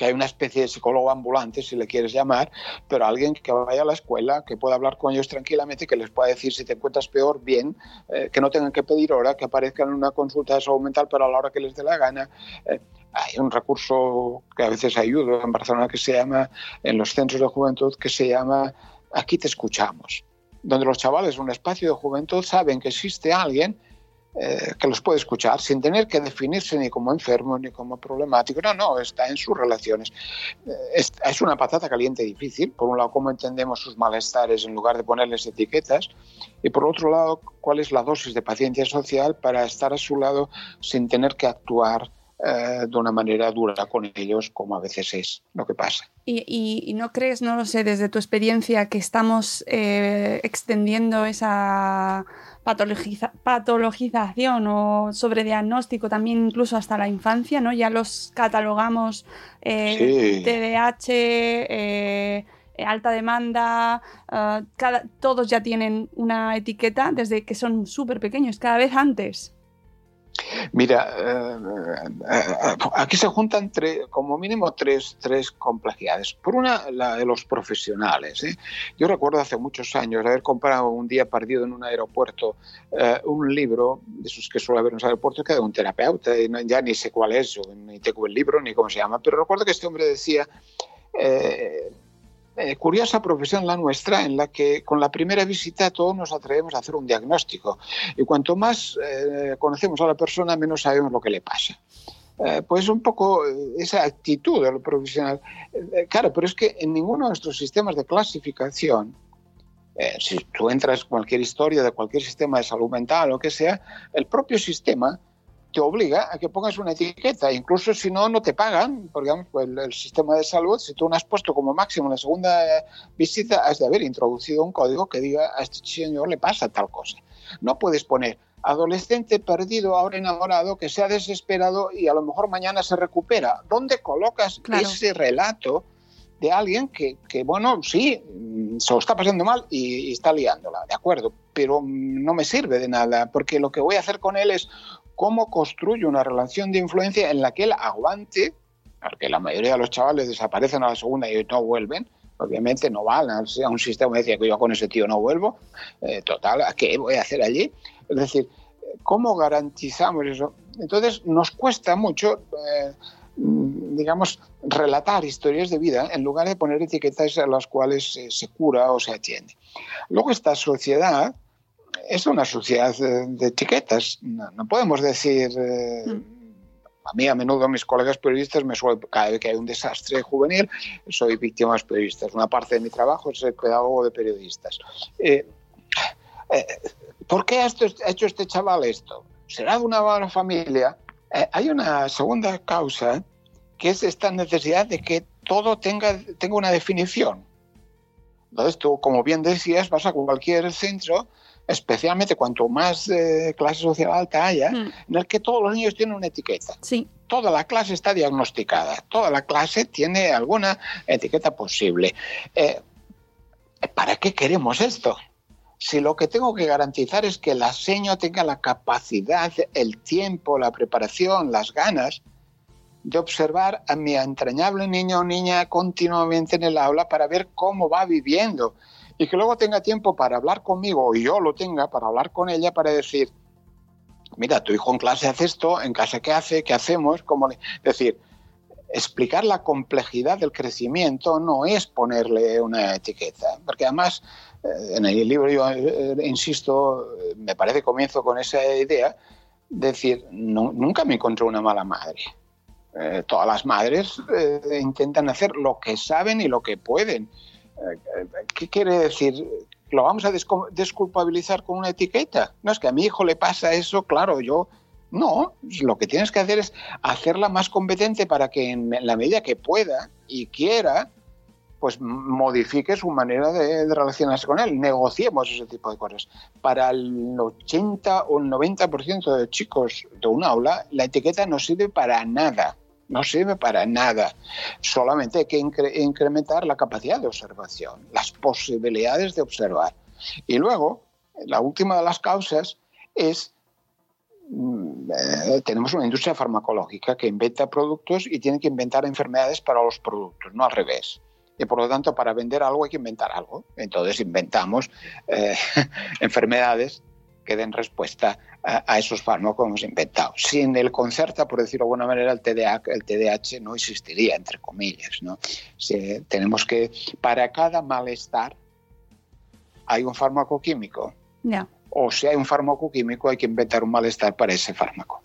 Speaker 5: que hay una especie de psicólogo ambulante, si le quieres llamar, pero alguien que vaya a la escuela, que pueda hablar con ellos tranquilamente, que les pueda decir si te encuentras peor, bien, eh, que no tengan que pedir hora, que aparezcan en una consulta de salud mental, pero a la hora que les dé la gana. Eh, hay un recurso que a veces ayuda en Barcelona que se llama, en los centros de juventud, que se llama Aquí te escuchamos donde los chavales, un espacio de juventud, saben que existe alguien eh, que los puede escuchar sin tener que definirse ni como enfermo ni como problemático. No, no, está en sus relaciones. Eh, es, es, una patata caliente difícil. Por un lado, cómo entendemos sus malestares en lugar de ponerles etiquetas. Y por otro lado, cuál es la dosis de paciencia social para estar a su lado sin tener que actuar eh, de una manera dura con ellos, como a veces es lo que pasa.
Speaker 4: ¿Y, y, y no crees, no lo sé, desde tu experiencia, que estamos eh, extendiendo esa patologiza patologización o sobrediagnóstico también incluso hasta la infancia, ¿no? Ya los catalogamos eh,
Speaker 5: Sí.
Speaker 4: TDAH, eh, alta demanda, uh, cada, todos ya tienen una etiqueta desde que son súper pequeños, cada vez antes.
Speaker 5: Mira, eh, aquí se juntan tres, como mínimo tres, tres complejidades. Por una, la de los profesionales. ¿eh? Yo recuerdo hace muchos años haber comprado un día perdido en un aeropuerto eh, un libro, de esos que suele haber en los aeropuertos, que de un terapeuta, y no, ya ni sé cuál es, ni tengo el libro, ni cómo se llama, pero recuerdo que este hombre decía... Eh, eh, curiosa profesión la nuestra en la que con la primera visita todos nos atrevemos a hacer un diagnóstico y cuanto más eh, conocemos a la persona menos sabemos lo que le pasa. Eh, pues un poco esa actitud del profesional. Eh, claro, pero es que en ninguno de nuestros sistemas de clasificación, eh, si tú entras en cualquier historia de cualquier sistema de salud mental o lo que sea, el propio sistema te obliga a que pongas una etiqueta, incluso si no, no te pagan, porque pues, el, sistema de salud, si tú no has puesto como máximo en la segunda visita, has de haber introducido un código que diga a este señor le pasa tal cosa. No puedes poner adolescente perdido, ahora enamorado, que se ha desesperado y a lo mejor mañana se recupera. ¿Dónde colocas claro. ese relato de alguien que, que, bueno, sí, se lo está pasando mal y, y está liándola, de acuerdo, pero no me sirve de nada, porque lo que voy a hacer con él es cómo construye una relación de influencia en la que él aguante, porque la mayoría de los chavales desaparecen a la segunda y no vuelven, obviamente no van a un sistema, decía que yo con ese tío no vuelvo, eh, total, ¿a qué voy a hacer allí? Es decir, ¿cómo garantizamos eso? Entonces nos cuesta mucho, eh, digamos, relatar historias de vida en lugar de poner etiquetas a las cuales se, se cura o se atiende. Luego esta sociedad, es una sociedad de, de etiquetas. No, no, podemos decir. Eh, a mí, a menudo, mis colegas periodistas me suelen. Cada vez que hay un desastre juvenil, soy víctima de periodistas. Una parte de mi trabajo es ser pedagogo de periodistas. Eh, eh, ¿Por qué ha hecho este chaval esto? ¿Será de una buena familia? Eh, hay una segunda causa que es esta necesidad de que todo tenga, tenga una definición. Entonces, tú, como bien decías, vas a cualquier centro especialmente cuanto más eh, clase social alta haya, mm. en el que todos los niños tienen una etiqueta.
Speaker 4: Sí.
Speaker 5: Toda la clase está diagnosticada, toda la clase tiene alguna etiqueta posible. Eh, ¿Para qué queremos esto? Si lo que tengo que garantizar es que el aseño tenga la capacidad, el tiempo, la preparación, las ganas de observar a mi entrañable niño o niña continuamente en el aula para ver cómo va viviendo y que luego tenga tiempo para hablar conmigo, o yo lo tenga para hablar con ella, para decir, mira, tu hijo en clase hace esto, en casa qué hace, qué hacemos, cómo. Es decir, explicar la complejidad del crecimiento no es ponerle una etiqueta, porque además eh, en el libro yo eh, insisto, me parece comienzo con esa idea, de decir, nunca me encontré una mala madre. Eh, todas las madres intentan hacer lo que saben y lo que pueden. ¿Qué quiere decir? ¿Lo vamos a desculpabilizar con una etiqueta? No, es que a mi hijo le pasa eso, claro, yo... No, lo que tienes que hacer es hacerla más competente para que en la medida que pueda y quiera, pues modifique su manera de, de, relacionarse con él. Negociemos ese tipo de cosas. Para el 80 o el 90% de chicos de un aula, la etiqueta no sirve para nada no sirve para nada. Solamente hay que incre incrementar la capacidad de observación, las posibilidades de observar. Y luego, la última de las causas es, eh, tenemos una industria farmacológica que inventa productos y tiene que inventar enfermedades para los productos, no al revés. Y por lo tanto, para vender algo hay que inventar algo. Entonces inventamos eh, enfermedades que den respuesta a, a, esos fármacos que hemos inventado. Sin el Concerta, por decirlo de alguna manera, el TDAH, el TDAH no existiría, entre comillas. ¿no? Si tenemos que, para cada malestar, hay un fármaco químico.
Speaker 4: Yeah.
Speaker 5: o si hay un fármaco químico hay que inventar un malestar para ese fármaco.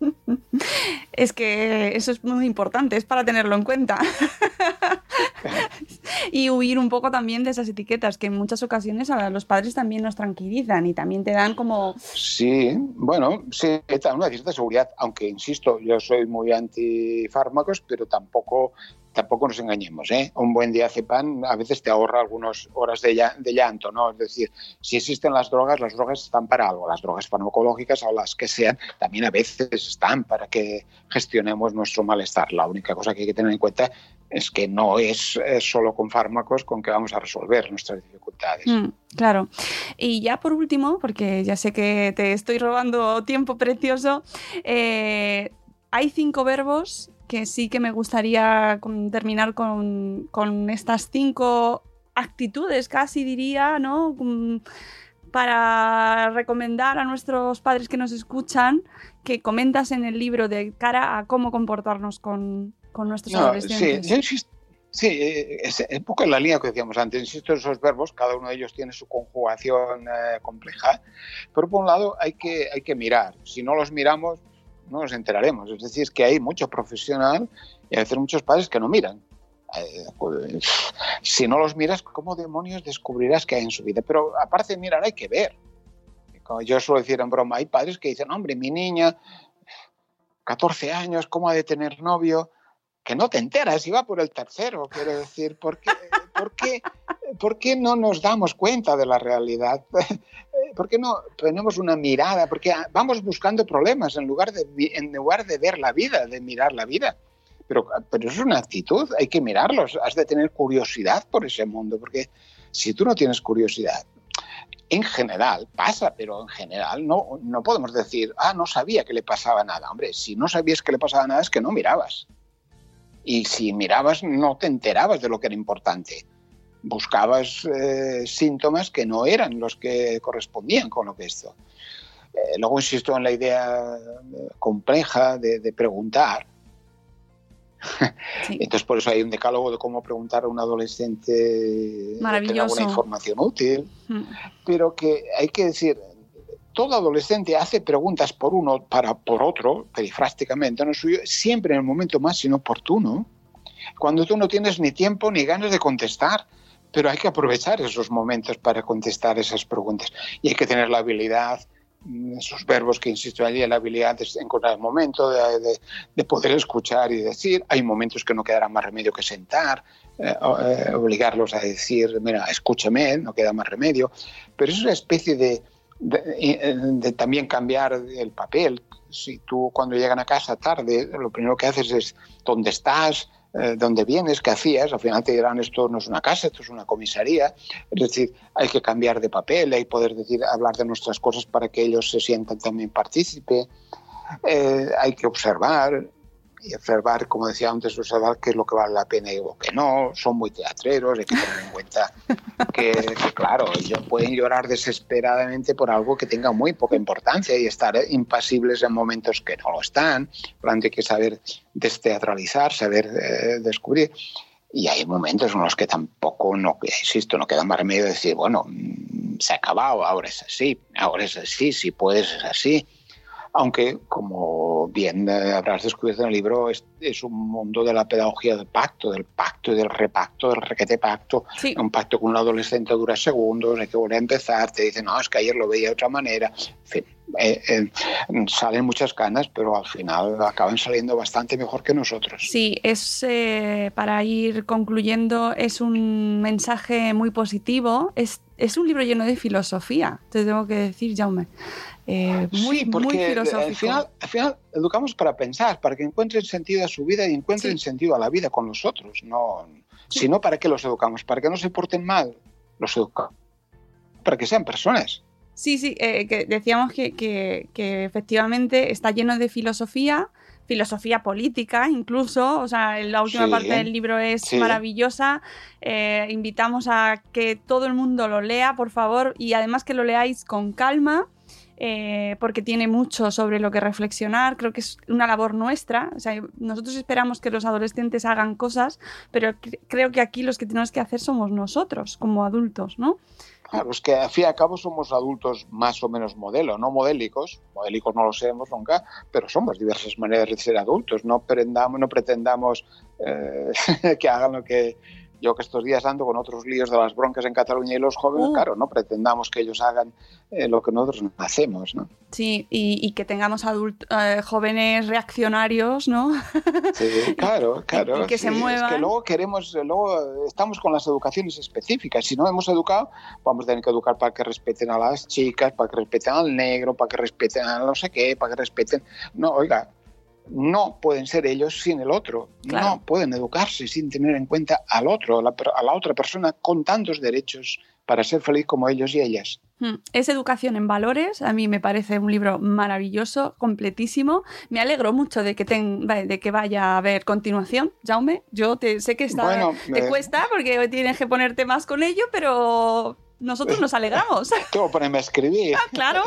Speaker 4: Es que eso es muy importante, es para tenerlo en cuenta. y huir un poco también de esas etiquetas que en muchas ocasiones a los padres también nos tranquilizan y también te dan como...
Speaker 5: Sí, bueno, sí, una cierta seguridad, aunque insisto, yo soy muy anti fármacos, pero tampoco tampoco nos engañemos, ¿eh? Un buen diazepam a veces te ahorra algunas horas de, llanto, ¿no? Es decir, si existen las drogas, las drogas están para algo, las drogas farmacológicas o las que sean, también a veces están para que gestionemos nuestro malestar. La única cosa que hay que tener en cuenta es que no es, solo con fármacos con que vamos a resolver nuestras dificultades.
Speaker 4: Mm, claro. Y ya por último, porque ya sé que te estoy robando tiempo precioso, eh, hay cinco verbos que sí que me gustaría terminar con, estas cinco actitudes, casi diría, ¿no? Mm, para recomendar a nuestros padres que nos escuchan que comentas en el libro de cara a cómo comportarnos con, nuestros adolescentes.
Speaker 5: Sí, Sí, es un poco en la línea que decíamos antes. Insisto, esos verbos, cada uno de ellos tiene su conjugación eh, compleja, pero por un lado hay que, hay que mirar. Si no los miramos, no nos enteraremos. Es decir, que hay mucho profesional y a muchos padres que no miran. Eh, pues, si no los miras, ¿cómo demonios descubrirás qué hay en su vida? Pero aparte de mirar, hay que ver. Como yo suelo decir en broma, hay padres que dicen, hombre, mi niña, 14 años, ¿cómo ha de tener novio? Que no te enteras va por el tercero, quiero decir, ¿por qué, por qué, por qué no nos damos cuenta de la realidad? ¿Por qué no tenemos una mirada? Porque vamos buscando problemas en lugar de, en lugar de ver la vida, de mirar la vida. Pero, pero es una actitud, hay que mirarlos, has de tener curiosidad por ese mundo, porque si tú no tienes curiosidad, en general pasa, pero en general no, no podemos decir, ah, no sabía que le pasaba nada. Hombre, si no sabías que le pasaba nada es que no mirabas. Y si mirabas no te enterabas de lo que era importante buscabas eh, síntomas que no eran los que correspondían con lo que esto. Eh, luego insisto en la idea eh, compleja de, preguntar. Entonces por eso hay un decálogo de cómo preguntar a un adolescente
Speaker 4: Maravilloso.
Speaker 5: una información útil, mm. pero que hay que decir, todo adolescente hace preguntas por uno para por otro, perifrásticamente, no suyo, siempre en el momento más inoportuno, cuando tú no tienes ni tiempo ni ganas de contestar pero hay que aprovechar esos momentos para contestar esas preguntas y hay que tener la habilidad mm, esos verbos que insisto allí, la habilidad de encontrar el momento, de, poder escuchar y decir. Hay momentos que no quedará más remedio que sentar, eh, eh, obligarlos a decir, mira, escúchame, no queda más remedio. Pero es una especie de, de, también cambiar el papel. Si tú cuando llegan a casa tarde, lo primero que haces es, ¿dónde estás? Eh, dónde vienes, qué hacías, al final te dirán esto no es una casa, esto es una comisaría, es decir, hay que cambiar de papel, hay que poder decir, hablar de nuestras cosas para que ellos se sientan también partícipe, eh, hay que observar, y observar, como decía antes, observar qué es lo que vale la pena y lo que no. Son muy teatreros, hay que tener en cuenta que, claro, ellos pueden llorar desesperadamente por algo que tenga muy poca importancia y estar impasibles en momentos que no lo están. Tanto, hay que saber desteatralizar, saber eh, descubrir. Y hay momentos en los que tampoco, no, insisto, no queda más remedio de decir, bueno, mm, se ha acabado, ahora es así, ahora es así, si puedes es así aunque, como bien eh, habrás descubierto en el libro, es, un mundo de la pedagogía del pacto, del pacto y del repacto, del requete pacto. Un pacto con un adolescente dura segundos, hay que volver a empezar, te dicen, no, es que ayer lo veía de otra manera. En fin, eh, eh, salen muchas ganas, pero al final acaban saliendo bastante mejor que nosotros.
Speaker 4: Sí, es para ir concluyendo, es un mensaje muy positivo, es, es un libro lleno de filosofía, te tengo que decir, Jaume.
Speaker 5: Eh, muy, porque Al final, educamos para pensar, para que encuentren sentido a su vida y encuentren sentido a la vida con nosotros. No, Sino para qué los educamos, para que no se porten mal, los educamos, para que sean personas.
Speaker 4: Sí, sí, eh, que decíamos que, efectivamente está lleno de filosofía, filosofía política incluso, o sea, la última parte del libro es maravillosa. Eh, invitamos a que todo el mundo lo lea, por favor, y además que lo leáis con calma eh, porque tiene mucho sobre lo que reflexionar. Creo que es una labor nuestra. Nosotros esperamos que los adolescentes hagan cosas, pero creo que aquí los que tenemos que hacer somos nosotros como adultos, ¿no?
Speaker 5: Claro, es que al fin y al cabo somos adultos más o menos modelo, no modélicos, modélicos no lo seremos nunca, pero somos diversas maneras de ser adultos, no no pretendamos eh, que hagan lo que, yo que estos días ando con otros líos de las broncas en Cataluña y los jóvenes, uh. claro, no pretendamos que ellos hagan eh, lo que nosotros hacemos, ¿no?
Speaker 4: Sí, y, que tengamos adultos, eh, jóvenes reaccionarios, ¿no?
Speaker 5: Sí, claro, claro. que se muevan. Es que luego queremos, luego estamos con las educaciones específicas. Si no hemos educado, vamos a tener que educar para que respeten a las chicas, para que respeten al negro, para que respeten a no sé qué, para que respeten... No, oiga, no pueden ser ellos sin el otro. No pueden educarse sin tener en cuenta al otro, a la, otra persona con tantos derechos para ser feliz como ellos y ellas.
Speaker 4: Hmm. Es Educación en Valores, a mí me parece un libro maravilloso, completísimo. Me alegro mucho de que, de que vaya a haber continuación, Jaume. Yo te, sé que está, te cuesta porque tienes que ponerte más con ello, pero nosotros nos alegramos.
Speaker 5: Tengo ponerme a escribir.
Speaker 4: Ah, claro.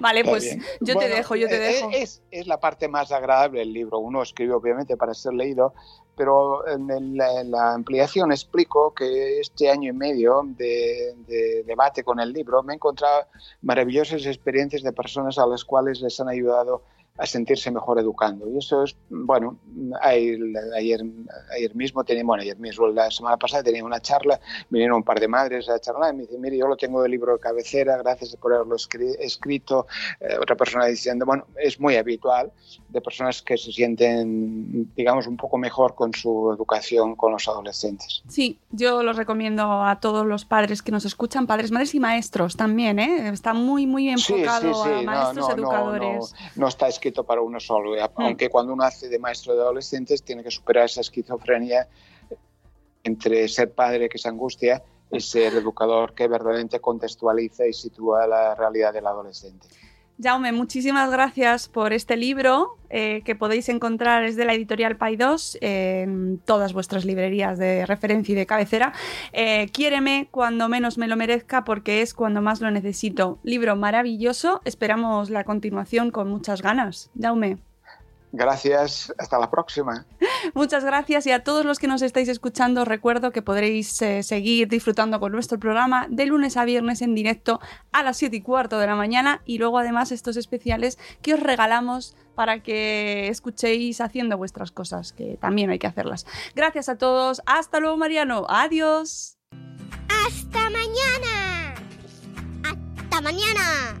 Speaker 4: Vale, pues yo te dejo, yo te eh, dejo.
Speaker 5: Es, es, la parte más agradable del libro. Uno escribe obviamente para ser leído, pero en, la, ampliación explico que este año y medio de, de, debate con el libro me he encontrado maravillosas experiencias de personas a las cuales les han ayudado a sentirse mejor educando. Y eso es, bueno, ayer, ayer mismo tenía, bueno, ayer mismo, la semana pasada tenía una charla, vinieron un par de madres a charlar y me dicen, mire, yo lo tengo de libro de cabecera, gracias por haberlo escrito. Eh, otra persona diciendo, bueno, es muy habitual de personas que se sienten, digamos, un poco mejor con su educación con los adolescentes.
Speaker 4: Sí, yo lo recomiendo a todos los padres que nos escuchan, padres, madres y maestros también, ¿eh? Está muy, muy enfocado a maestros, educadores.
Speaker 5: No, no está para uno solo, mm. aunque cuando uno hace de maestro de adolescentes tiene que superar esa esquizofrenia entre ser padre que es angustia y ser educador que verdaderamente contextualiza y sitúa la realidad del adolescente.
Speaker 4: Jaume, muchísimas gracias por este libro eh, que podéis encontrar es de la editorial Pay 2 en todas vuestras librerías de referencia y de cabecera. Eh, Quiéreme cuando menos me lo merezca porque es cuando más lo necesito. Libro maravilloso. Esperamos la continuación con muchas ganas. Jaume.
Speaker 5: Gracias, hasta la próxima.
Speaker 4: Muchas gracias y a todos los que nos estáis escuchando recuerdo que podréis eh, seguir disfrutando con nuestro programa de lunes a viernes en directo a las 7 y cuarto de la mañana y luego además estos especiales que os regalamos para que escuchéis haciendo vuestras cosas, que también hay que hacerlas. Gracias a todos, hasta luego Mariano, adiós.
Speaker 3: Hasta mañana. Hasta mañana.